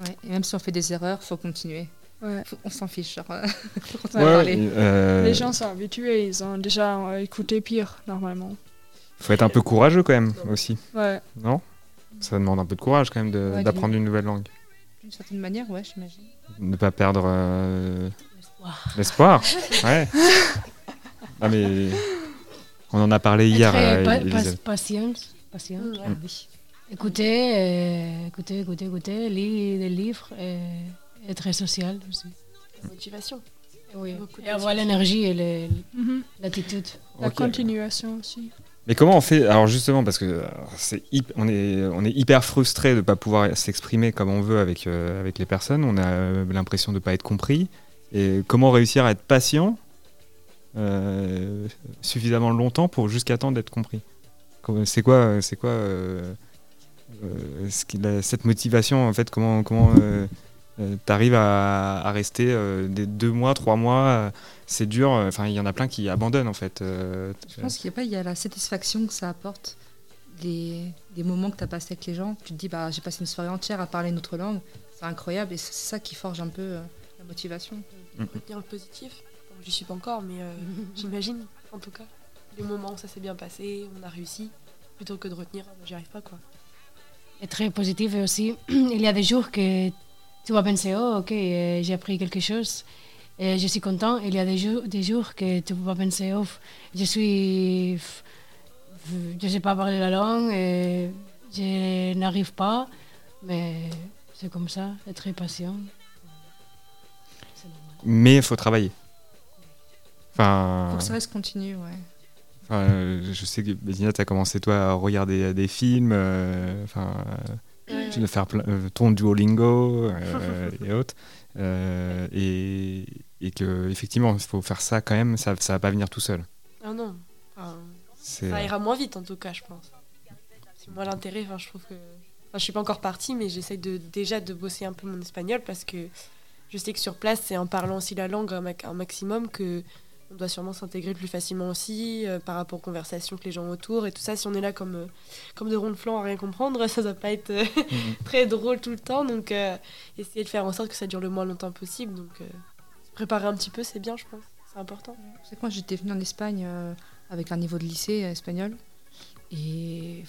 Ouais. Et même si on fait des erreurs, faut continuer. Ouais. Faut- on s'en fiche. Genre, (laughs) euh, faut continuer Ouais, à parler. euh, Les gens sont habitués, ils ont déjà euh, écouté pire normalement. faut être un peu courageux quand même aussi, Ouais. non? Ça demande un peu de courage quand même d'apprendre une nouvelle langue. D'une certaine manière, ouais, j'imagine. Ne pas perdre euh, L'espoir. l'espoir. (laughs) ouais. Ah mais on en a parlé hier. Être, euh, pa- Elisabeth. pa- patience. Patience. Mm, ouais. Oui. Écouter, euh, écouter, écouter, écouter, lire des livres et être très social aussi. La motivation. Oui. Et avoir l'énergie et Mhm. l'attitude. La continuation aussi. Mais comment on fait Alors justement, parce que euh, c'est on, est, on est hyper frustré de ne pas pouvoir s'exprimer comme on veut avec, euh, avec les personnes. On a euh, l'impression de ne pas être compris. Et comment réussir à être patient euh, suffisamment longtemps pour jusqu'à temps d'être compris? C'est quoi, c'est quoi euh, euh, ce qu'il a- cette motivation en fait Comment, comment tu arrives à, à rester euh, des deux mois, trois mois euh, C'est dur. Enfin, il y en a plein qui abandonnent en fait. euh, Je pense qu'il y a pas, il y a la satisfaction que ça apporte, les, les moments que tu as passés avec les gens. Tu te dis, bah, j'ai passé une soirée entière à parler une autre langue. C'est incroyable et c'est ça qui forge un peu euh, la motivation. Retenir le positif. Bon, J'y suis pas encore, mais euh, (laughs) j'imagine, en tout cas. Les moments où ça s'est bien passé, on a réussi, plutôt que de retenir, Ah, j'y arrive pas quoi. Et très positif et aussi, (clears throat) il y a des jours que tu vas penser, oh ok, euh, j'ai appris quelque chose et je suis content. Il y a des jours, des jours que tu vas penser, oh, je suis, je sais pas parler la langue et je n'arrive pas, mais c'est comme ça, être très patient. Mais il faut travailler. Enfin, Faut que ça reste continu, ouais. Enfin, euh, je sais que Bettina, tu as commencé toi à regarder des films, euh, enfin, euh, tu dois faire plein, euh, ton Duolingo euh, et (laughs) autres, euh, et, et que effectivement, il faut faire ça quand même. Ça, ça va pas venir tout seul. Ah non, enfin, ça ira moins vite en tout cas, je pense. C'est moi l'intérêt, enfin, je trouve que. Enfin, je suis pas encore partie, mais j'essaye de, déjà de bosser un peu mon espagnol parce que je sais que sur place, c'est en parlant aussi la langue un maximum que on doit sûrement s'intégrer plus facilement aussi euh, par rapport aux conversations que les gens autour et tout ça. Si on est là comme, euh, comme de ronds de flanc à rien comprendre, (laughs) ça doit pas être euh, (laughs) très drôle tout le temps. Donc, euh, essayer de faire en sorte que ça dure le moins longtemps possible. Donc, euh, se préparer un petit peu, c'est bien, je pense. C'est important. C'est que moi, j'étais venue en Espagne euh, avec un niveau de lycée espagnol. Et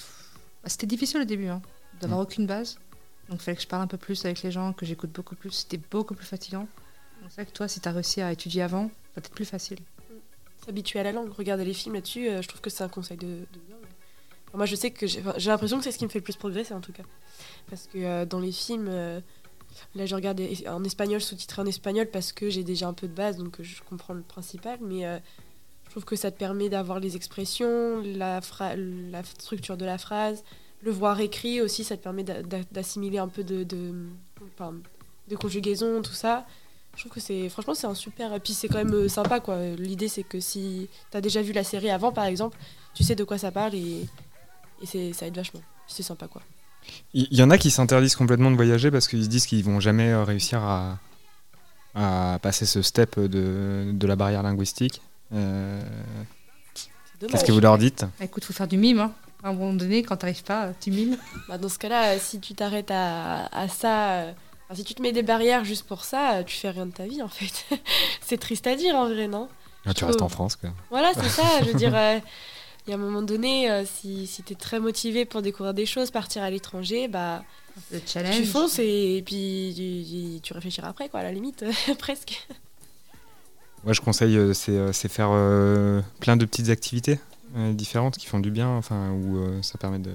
bah, c'était difficile au début, hein, d'avoir aucune base. Donc il fallait que je parle un peu plus avec les gens, que j'écoute beaucoup plus. C'était beaucoup plus fatigant. Donc c'est vrai que toi, si tu as réussi à étudier avant, ça peut être plus facile. S'habituer à la langue. Regarder les films là-dessus, euh, je trouve que c'est un conseil de, de moi, je sais que j'ai l'impression que c'est ce qui me fait le plus progresser en tout cas. Parce que euh, dans les films, euh, là, je regarde en espagnol, sous-titré en espagnol parce que j'ai déjà un peu de base, donc je comprends le principal. Mais je trouve que ça te permet d'avoir les expressions, la, structure de la phrase, le voir écrit aussi, ça te permet d'assimiler un peu de, de, conjugaison, tout ça. Je trouve que c'est franchement c'est un super et puis c'est quand même euh, sympa quoi. L'idée c'est que si tu as déjà vu la série avant par exemple, tu sais de quoi ça parle et, et ça aide vachement. C'est sympa quoi. Il y, en a qui s'interdisent complètement de voyager parce qu'ils se disent qu'ils vont jamais euh, réussir à, à passer ce step de, de la barrière linguistique. Euh... Qu'est-ce que vous leur dites? Bah, Écoute, faut faire du mime. Hein. À un moment donné, quand t'arrives pas, tu mimes. Bah, dans ce cas-là, si tu t'arrêtes à, à, ça, euh, si tu te mets des barrières juste pour ça, tu fais rien de ta vie en fait. (laughs) c'est triste à dire en vrai, non? Ah, Tu restes en France quoi. Voilà, c'est ça. Je veux dire, (laughs) euh, il y a un moment donné, euh, si, si tu es très motivé pour découvrir des choses, partir à l'étranger, bah. Le challenge. Tu fonces et, puis tu, réfléchiras après, quoi, à la limite, (laughs) presque. Moi, je conseille, c'est faire plein de petites activités. Euh, différentes qui font du bien, enfin, où euh, ça permet de.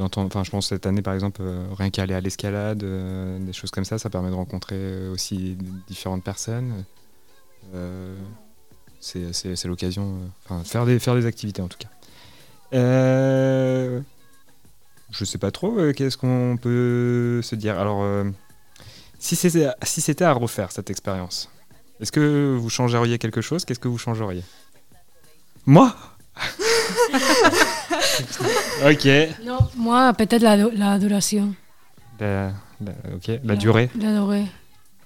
Enfin, je pense cette année, par exemple, euh, rien qu'aller à l'escalade, des choses comme ça, ça permet de rencontrer aussi différentes personnes. c'est l'occasion, enfin, faire des activités en tout cas. je sais pas trop, qu'est-ce qu'on peut se dire. Alors, si c'était à refaire cette expérience, est-ce que vous changeriez quelque chose? Qu'est-ce que vous changeriez? Moi? (laughs) (laughs) ok. Non, moi, peut-être la, la duration. La, ok, la, durée. La durée.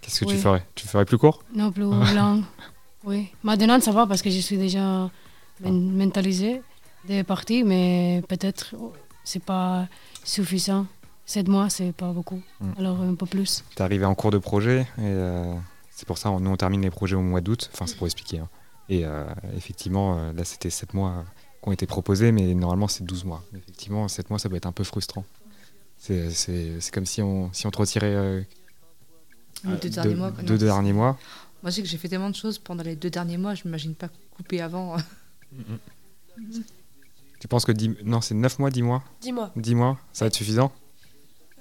Qu'est-ce que tu ferais? Tu ferais plus court? Non, plus long. (laughs) oui. Maintenant, ça va parce que je suis déjà mentalisé des parties, mais peut-être c'est pas suffisant. Sept mois, c'est pas beaucoup. Hmm. Alors un peu plus. Tu es arrivé en cours de projet et euh, c'est pour ça nous on termine les projets au mois d'août. Enfin, c'est pour expliquer. Hein. Et euh, effectivement, euh, là, c'était 7 mois qui ont été proposés, mais normalement, c'est 12 mois. Effectivement, 7 mois, ça peut être un peu frustrant. C'est comme si on, si on te retirait euh, les deux, derniers, mois, deux derniers mois. Moi, je sais que j'ai fait tellement de choses pendant les deux derniers mois, je ne m'imagine pas couper avant. (laughs) Tu penses que 10... non, c'est 9 mois, 10 mois? 10 mois. 10 mois, ça va être suffisant?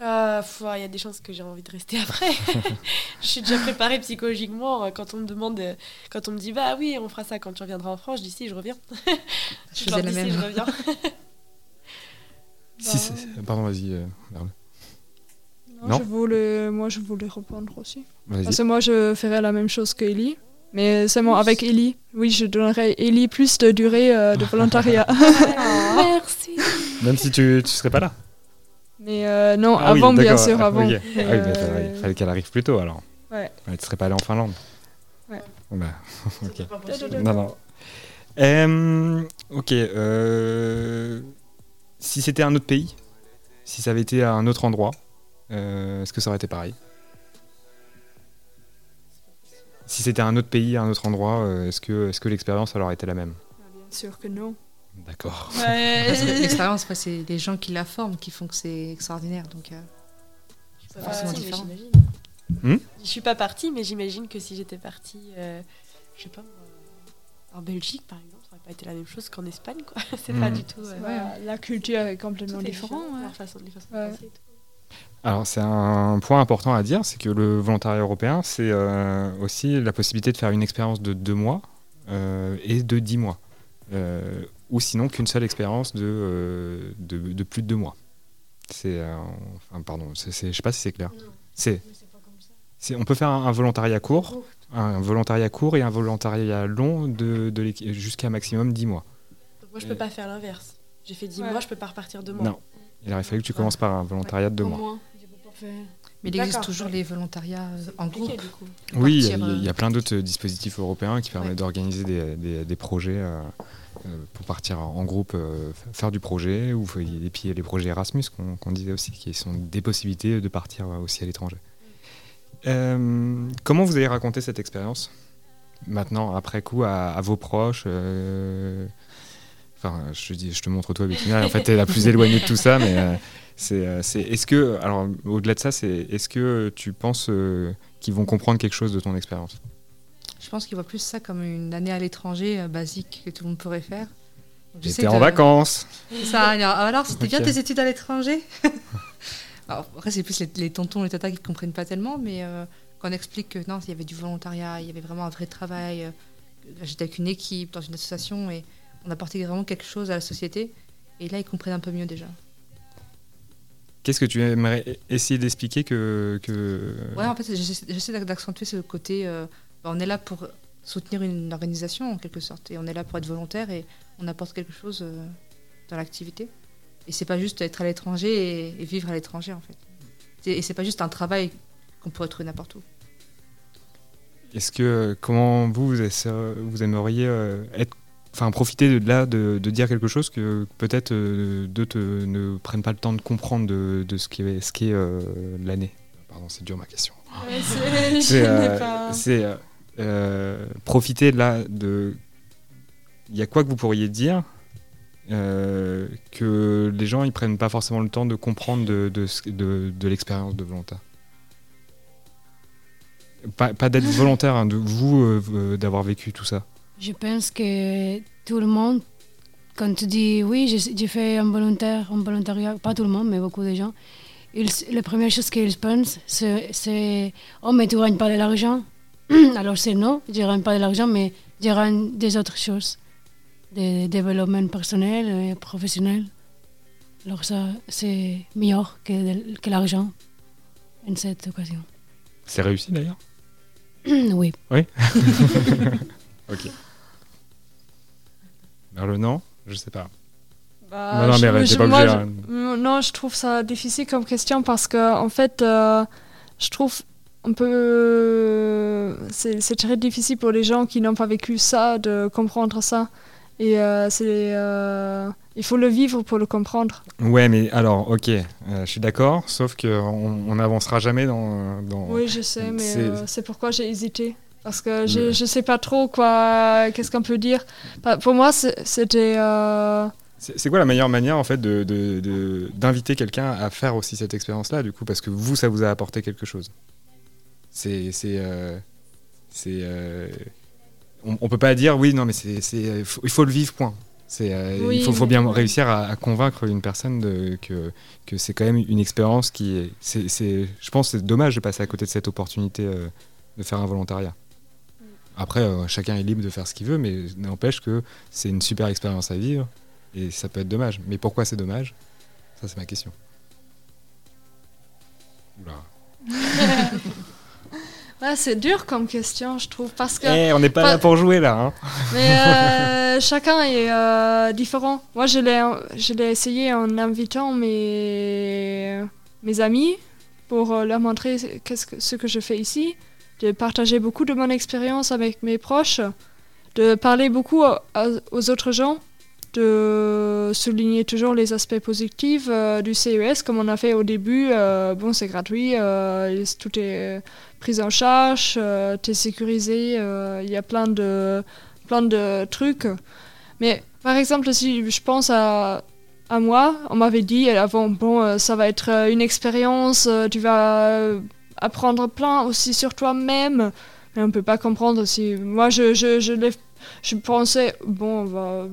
Euh, il y a des chances que j'ai envie de rester après. (laughs) je suis déjà préparée psychologiquement euh, quand on me demande, euh, quand on me dit bah oui, on fera ça quand tu reviendras en France. Je dis si, je reviens. (laughs) je faisais la même. je reviens. si, bah, Pardon, vas-y, non, Je voulais, moi, je voulais reprendre aussi. Parce que moi, je ferais la même chose que Ellie. Mais seulement avec Ellie. Oui, je donnerais Ellie plus de durée de (laughs) volontariat. Merci. Même si tu ne serais pas là mais euh, non, ah avant, bien sûr, avant. Ah il fallait qu'elle arrive plus tôt alors. Ouais. Elle ne serait pas allée en Finlande. Ouais. Bah, (laughs) ok. non, non. Euh, ok. Euh, si c'était un autre pays, si ça avait été à un autre endroit, est-ce que ça aurait été pareil? Si c'était un autre pays, un autre endroit, est-ce que, est que l'expérience aurait été la même? Bien sûr que non. D'accord. L'expérience, c'est les gens qui la forment qui font que c'est extraordinaire. Donc, euh, c'est forcément différent. Hmm je suis pas partie, mais j'imagine que si j'étais partie, euh, je sais pas, en Belgique par exemple, ça aurait pas été la même chose qu'en Espagne, quoi. (laughs) c'est pas hmm. du tout. Euh, la culture est complètement différente. Alors c'est un point important à dire, c'est que le volontariat européen, c'est aussi la possibilité de faire une expérience de deux mois et de dix mois ou sinon qu'une seule expérience de, euh, de, plus de deux mois. C'est, euh, enfin, pardon, c'est, je sais pas si c'est clair. C'est, on peut faire un, volontariat court, un volontariat court et un volontariat long de, de jusqu'à maximum dix mois. Donc moi je peux pas faire l'inverse. J'ai fait dix mois, je peux pas repartir deux mois. Non, il aurait fallu que tu commences par un volontariat de deux mois. Mais il existe toujours les volontariats euh, en groupe. Oui, il y, a plein d'autres dispositifs européens qui permettent d'organiser des, des, des, projets. Euh, pour partir en groupe euh, faire du projet. Ou, et puis les projets Erasmus qu'on disait aussi, qui sont des possibilités de partir aussi à l'étranger. Euh, comment vous avez raconté cette expérience? Maintenant, après coup, à, vos proches Enfin, je, dis, je te montre toi, Bettina. En fait, tu es la plus éloignée de tout ça, mais c'est, est-ce que, alors, au-delà de ça, c'est est-ce que tu penses qu'ils vont comprendre quelque chose de ton expérience? Je pense qu'il voit plus ça comme une année à l'étranger euh, basique que tout le monde pourrait faire. J'étais en vacances. Ça, alors, c'était bien tes études à l'étranger? (laughs) Après, c'est plus les, tontons et les tatas qui ne comprennent pas tellement, mais euh, quand on explique que non, il y avait du volontariat, il y avait vraiment un vrai travail, euh, j'étais avec une équipe dans une association et on apportait vraiment quelque chose à la société. Et là, ils comprennent un peu mieux déjà. Qu'est-ce que tu aimerais essayer d'expliquer que, que... Ouais, en fait, j'essaie d'accentuer ce côté. Euh, on est là pour soutenir une organisation en quelque sorte, et on est là pour être volontaire et on apporte quelque chose euh, dans l'activité. Et c'est pas juste être à l'étranger et, vivre à l'étranger en fait. Et c'est pas juste un travail qu'on pourrait trouver n'importe où. Est-ce que comment vous vous aimeriez euh, être enfin profiter de là de, dire quelque chose que peut-être euh, d'autres ne prennent pas le temps de comprendre de, ce qui est, ce qui est euh, l'année? Pardon, c'est dur ma question. c'est euh, profiter de là de. Il y a quoi que vous pourriez dire que les gens ils prennent pas forcément le temps de comprendre de, de, l'expérience de volontaire? Pas, pas d'être (laughs) volontaire, hein, de vous d'avoir vécu tout ça. Je pense que tout le monde, quand tu dis oui, j'ai fait un volontaire, un volontariat, pas tout le monde, mais beaucoup de gens, ils, la première chose qu'ils pensent, c'est Oh, mais tu ne gagnes pas de l'argent. (clears throat) Alors c'est non, je ne gagne pas de l'argent, mais je gagne des autres choses, des développement personnel et professionnel. Alors ça, c'est meilleur que, que l'argent en cette occasion. C'est réussi d'ailleurs? (clears throat) Oui. Oui? (laughs) Ok. Merle, non? Je sais pas. Bah, non, mais je, pas moi, hein. Non, je trouve ça difficile comme question parce que, en fait, euh, je trouve un peu. c'est très difficile pour les gens qui n'ont pas vécu ça de comprendre ça. Et euh, c'est. Euh, il faut le vivre pour le comprendre. Ouais, mais alors, ok, je suis d'accord, sauf qu'on n'avancera jamais dans, dans, Oui, je sais, mais c'est pourquoi j'ai hésité. Parce que je ne sais pas trop quoi, qu'est-ce qu'on peut dire. Pour moi, c'était. Euh, c'est quoi la meilleure manière en fait d'inviter de, quelqu'un à faire aussi cette expérience-là du coup parce que vous ça vous a apporté quelque chose? C'est euh, c'est euh, on, on, peut pas dire oui non mais c'est il faut le vivre point. il faut, faut, bien réussir à, convaincre une personne de, que, que c'est quand même une expérience qui est, c'est, je pense c'est dommage de passer à côté de cette opportunité de faire un volontariat. Après, euh, chacun est libre de faire ce qu'il veut, mais n'empêche que c'est une super expérience à vivre et ça peut être dommage. Mais pourquoi c'est dommage? Ça, c'est ma question. (laughs) c'est dur comme question, je trouve, parce que. Eh, on n'est pas, là pour jouer là. Hein. (laughs) Mais euh, chacun est euh, différent. Moi, je l'ai, je l'ai essayé en invitant mes, mes amis pour leur montrer qu'est-ce que, ce que je fais ici de partager beaucoup de mon expérience avec mes proches, de parler beaucoup aux autres gens, de souligner toujours les aspects positifs euh, du CES, comme on a fait au début. Euh, bon, c'est gratuit, euh, tout est pris en charge, tu es sécurisé, il y a plein de, plein de trucs. Mais par exemple, si je pense à, à moi, on m'avait dit avant, bon, ça va être une expérience, tu vas apprendre plein aussi sur toi-même. Mais on ne peut pas comprendre si. Moi, je, je, je, je pensais, bon, on, va,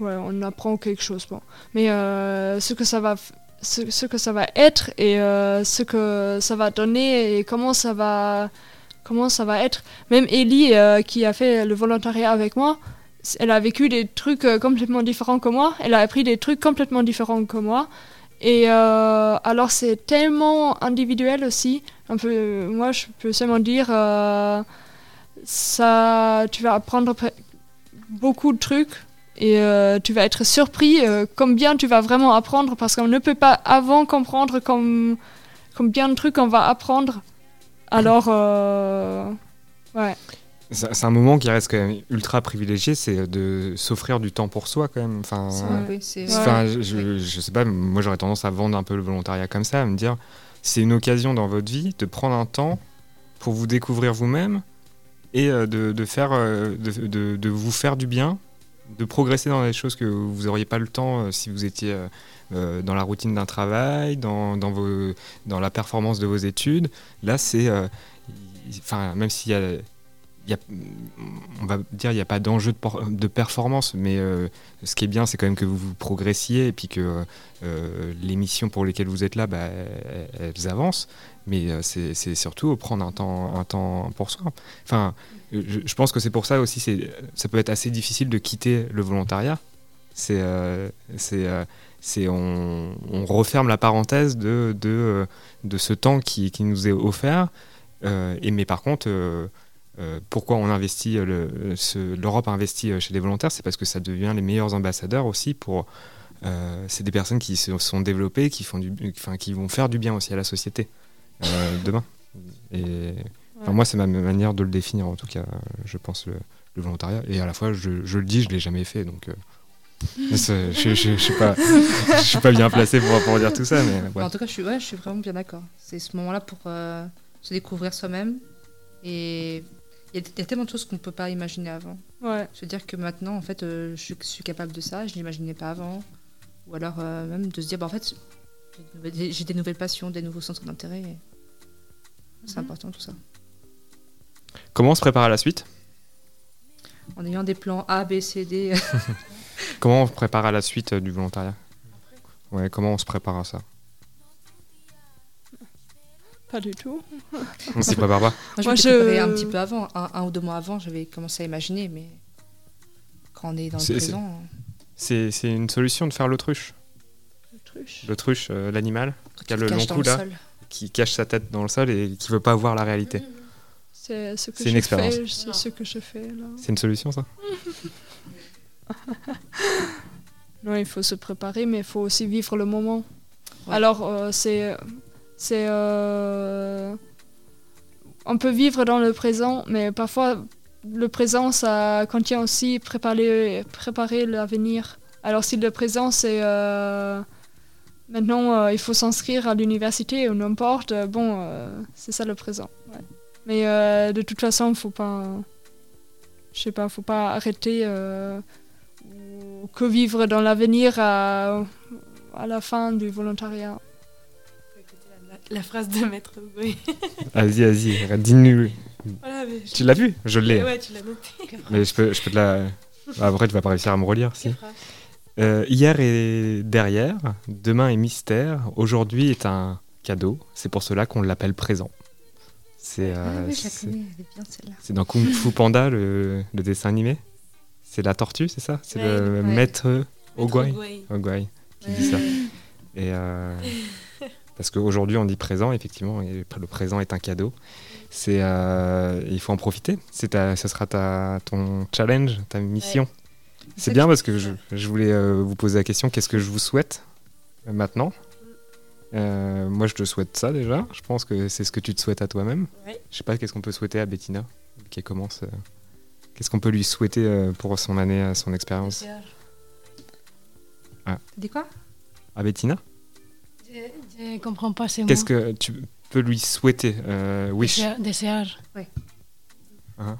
ouais, on apprend quelque chose. Bon. Mais euh, ce, que ça va, ce, que ça va être et euh, ce que ça va donner et comment ça va, comment ça va être. Même Ellie, euh, qui a fait le volontariat avec moi, elle a vécu des trucs complètement différents que moi. Elle a appris des trucs complètement différents que moi. Et alors c'est tellement individuel aussi. Un peu, moi je peux seulement dire, ça, tu vas apprendre beaucoup de trucs et euh, tu vas être surpris combien tu vas vraiment apprendre parce qu'on ne peut pas avant comprendre comme, combien de trucs on va apprendre. Alors, ouais. C'est un moment qui reste quand même ultra privilégié, c'est de s'offrir du temps pour soi quand même. Enfin, je, je, sais pas, moi j'aurais tendance à vendre un peu le volontariat comme ça, à me dire c'est une occasion dans votre vie de prendre un temps pour vous découvrir vous-même et euh, de, faire, euh, de, vous faire du bien, de progresser dans des choses que vous n'auriez pas le temps euh, si vous étiez dans la routine d'un travail, dans, dans la performance de vos études. Là, c'est, enfin, même s'il y a on va dire, il n'y a pas d'enjeu de, performance, mais euh, ce qui est bien, c'est quand même que vous, progressiez et puis que euh, les missions pour lesquelles vous êtes là, bah, elles, avancent. Mais euh, c'est surtout prendre un temps, pour soi. Enfin, je, pense que c'est pour ça aussi, ça peut être assez difficile de quitter le volontariat. C'est, c'est, on, referme la parenthèse de ce temps qui, qui nous est offert. et mais par contre euh, pourquoi on investit euh, l'Europe a investi euh, chez les volontaires, c'est parce que ça devient les meilleurs ambassadeurs aussi pour. c'est des personnes qui se sont développées, qui font du, enfin, qui vont faire du bien aussi à la société (laughs) demain. Et moi, c'est ma manière de le définir en tout cas. Je pense le, volontariat. Et à la fois, je, le dis, je l'ai jamais fait, donc. (laughs) je, je, suis pas, bien placé pour, pour dire tout ça, mais En tout cas, je suis, ouais, je suis vraiment bien d'accord. C'est ce moment-là pour se découvrir soi-même et il y, a tellement de choses qu'on ne peut pas imaginer avant. Ouais. Se dire que maintenant, en fait, euh, je, suis capable de ça, je ne l'imaginais pas avant. Ou alors euh, même de se dire, bah, en fait, j'ai des nouvelles passions, des nouveaux centres d'intérêt. C'est mhm. important tout ça. Comment on se prépare à la suite? En ayant des plans A, B, C, D. (laughs) comment on se prépare à la suite euh, du volontariat? Ouais, comment on se prépare à ça? Pas du tout. On s'y prépare pas. Moi, je un petit peu avant, un, ou deux mois avant, j'avais commencé à imaginer, mais quand on est dans le présent. C'est une solution de faire l'autruche. L'autruche. L'autruche, euh, l'animal, qui a le long cou là, qui cache sa tête dans le sol et qui veut pas voir la réalité. C'est ce que une expérience. C'est ce que je fais là. C'est une solution ça? (laughs) Non, il faut se préparer, mais il faut aussi vivre le moment. Alors, euh, c'est c'est. Euh, on peut vivre dans le présent, mais parfois le présent, ça contient aussi préparer, préparer l'avenir. Alors si le présent, c'est. Euh, maintenant, euh, il faut s'inscrire à l'université ou n'importe, bon, c'est ça le présent. Mais de toute façon, faut pas. Je sais pas, faut pas arrêter que vivre dans l'avenir à, à la fin du volontariat la phrase de Maître Gouy. (laughs) vas-y, vas-y, dis-nous. Tu l'as vu? Je l'ai. Ouais, tu l'as noté. Mais je peux, je peux te la. Bah, après, tu vas pas réussir à me relire, si. Euh, hier est derrière, demain est mystère, aujourd'hui est un cadeau. C'est pour cela qu'on l'appelle présent. C'est euh, ah C'est dans Kung Fu Panda, le, le dessin animé. C'est la tortue, c'est ça? C'est le maître Ogwai, Ogwai qui dit ça. (laughs) Et euh, Parce qu'aujourd'hui, on dit présent, effectivement, et le présent est un cadeau. C'est, euh, il faut en profiter. C'est ce sera ta, ton challenge, ta mission. C'est bien parce que je, je voulais euh, vous poser la question qu'est-ce que je vous souhaite euh, maintenant? Moi, je te souhaite ça déjà. Je pense que c'est ce que tu te souhaites à toi-même. Ouais. Je sais pas qu'est-ce qu'on peut souhaiter à Bettina qui commence. Qu'est-ce qu'on peut lui souhaiter pour son année, son expérience? Ah. dis quoi? À Bettina? Je ne comprends pas ces mots. Qu'est-ce que tu peux lui souhaiter euh, Wish? Désirer. Oui. Hein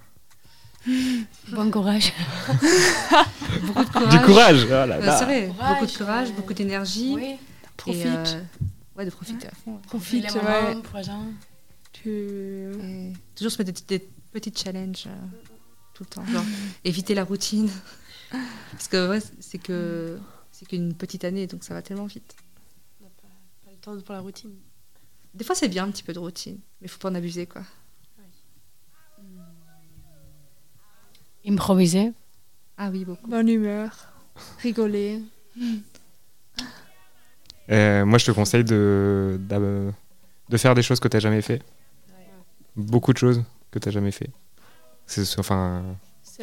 (laughs) bon courage. (laughs) beaucoup de courage. Du courage oh C'est vrai, beaucoup de courage, beaucoup d'énergie. Oui. Profite. Euh, ouais, de profiter à fond. Profite, ouais. Tu... toujours se mettre des, petits challenges euh, tout le temps. Genre, (laughs) éviter la routine. Parce que ouais, c'est que c'est qu'une petite année, donc ça va tellement vite pour la routine. Des fois, c'est bien un petit peu de routine, mais il faut pas en abuser, quoi. Improviser. Ah oui, beaucoup. Bonne humeur, rigoler. Euh, moi, je te conseille de, de, faire des choses que tu n'as jamais fait. Beaucoup de choses que tu n'as jamais fait. Enfin,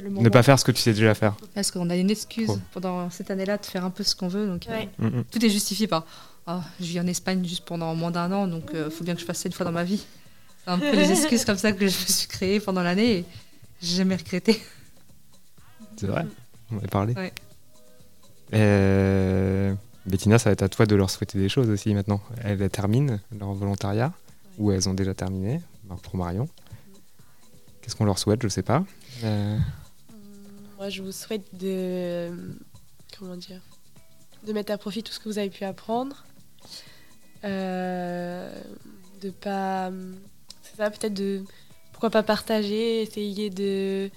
ne pas faire ce que tu sais déjà faire. Parce qu'on a une excuse pendant cette année-là de faire un peu ce qu'on veut. Donc, euh, mm, mm. tout est justifié par oh, je vis en Espagne juste pendant moins d'un an, donc il euh, faut bien que je fasse ça une fois dans ma vie. C'est un peu les (laughs) excuses comme ça que je me suis créée pendant l'année et j'ai jamais regretté. C'est vrai, on va parler. Euh, Bettina, ça va être à toi de leur souhaiter des choses aussi maintenant. Elles terminent leur volontariat, ou elles ont déjà terminé, pour Marion. Qu'est-ce qu'on leur souhaite? Je sais pas. Euh, Moi, je vous souhaite de. Comment dire De mettre à profit tout ce que vous avez pu apprendre. Euh, de pas. C'est ça, peut-être de. pourquoi pas partager, essayer de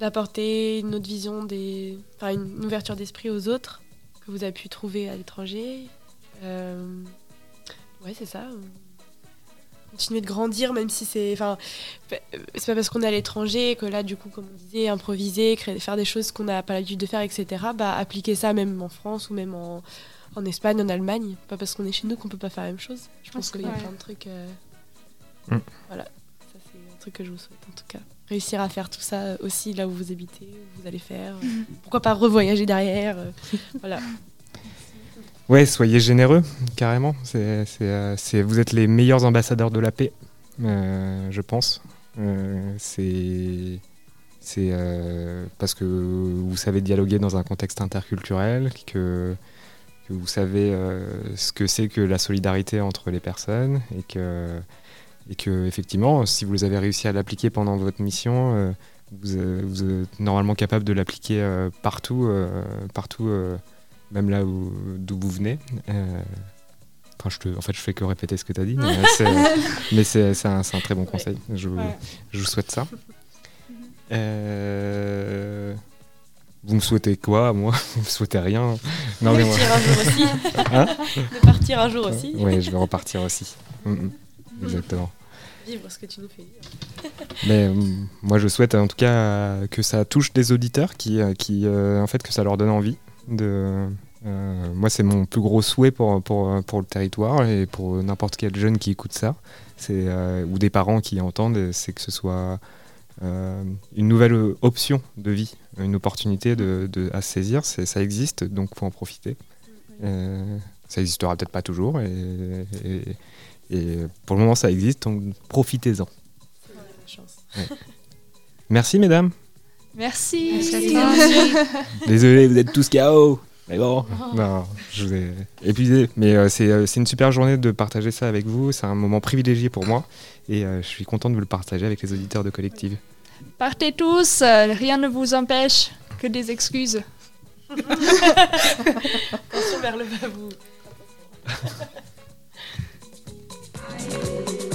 d'apporter une autre vision, des, enfin une ouverture d'esprit aux autres que vous avez pu trouver à l'étranger. Euh, ouais, c'est ça. Continuer de grandir, même si c'est, enfin, c'est pas parce qu'on est à l'étranger que là, du coup, comme on disait, improviser, créer, faire des choses qu'on n'a pas l'habitude de faire, etc. Bah, appliquer ça même en France ou même en, en Espagne, en Allemagne. Pas parce qu'on est chez nous qu'on peut pas faire la même chose. Je pense qu'il y a plein de trucs. Euh, mm. Voilà, ça c'est un truc que je vous souhaite en tout cas réussir à faire tout ça aussi là où vous habitez, où vous allez faire. Mhm. Pourquoi pas revoyager derrière euh, (laughs) Voilà. Ouais, soyez généreux, carrément. Euh, vous êtes les meilleurs ambassadeurs de la paix, euh, je pense. c'est c'est parce que vous savez dialoguer dans un contexte interculturel, que, vous savez ce que c'est que la solidarité entre les personnes et que et que effectivement, si vous avez réussi à l'appliquer pendant votre mission, euh, euh, vous, êtes normalement capable de l'appliquer euh, partout, partout même là d'où vous venez. Enfin, je te, en fait, je fais que répéter ce que tu as dit, mais (laughs) c'est un, un, très bon conseil. Je, je vous souhaite ça. (laughs) vous me souhaitez quoi, moi? (laughs) Vous me souhaitez rien non, De partir un jour aussi. Hein? De partir un jour aussi. Oui, je vais repartir aussi. Mm, mm. Exactement ce que tu nous fais Mais euh, moi, je souhaite en tout cas que ça touche des auditeurs qui, euh, qui euh, en fait, que ça leur donne envie de. moi, c'est mon plus gros souhait pour, pour, pour le territoire et pour n'importe quel jeune qui écoute ça, c'est ou des parents qui entendent, c'est que ce soit une nouvelle option de vie, une opportunité de, de à saisir. Ça existe, donc faut en profiter. ça existera peut-être pas toujours et, et pour le moment, ça existe, donc profitez-en. Merci, mesdames. Merci. Merci. (laughs) Désolé, vous êtes tous KO. Mais bon. Oh. Non, je vous ai épuisé. Mais euh, euh, c'est une super journée de partager ça avec vous. C'est un moment privilégié pour moi. Et euh, je suis content de vous le partager avec les auditeurs de Collective. Partez tous, rien ne vous empêche que des excuses. (laughs) vers le vous. (laughs)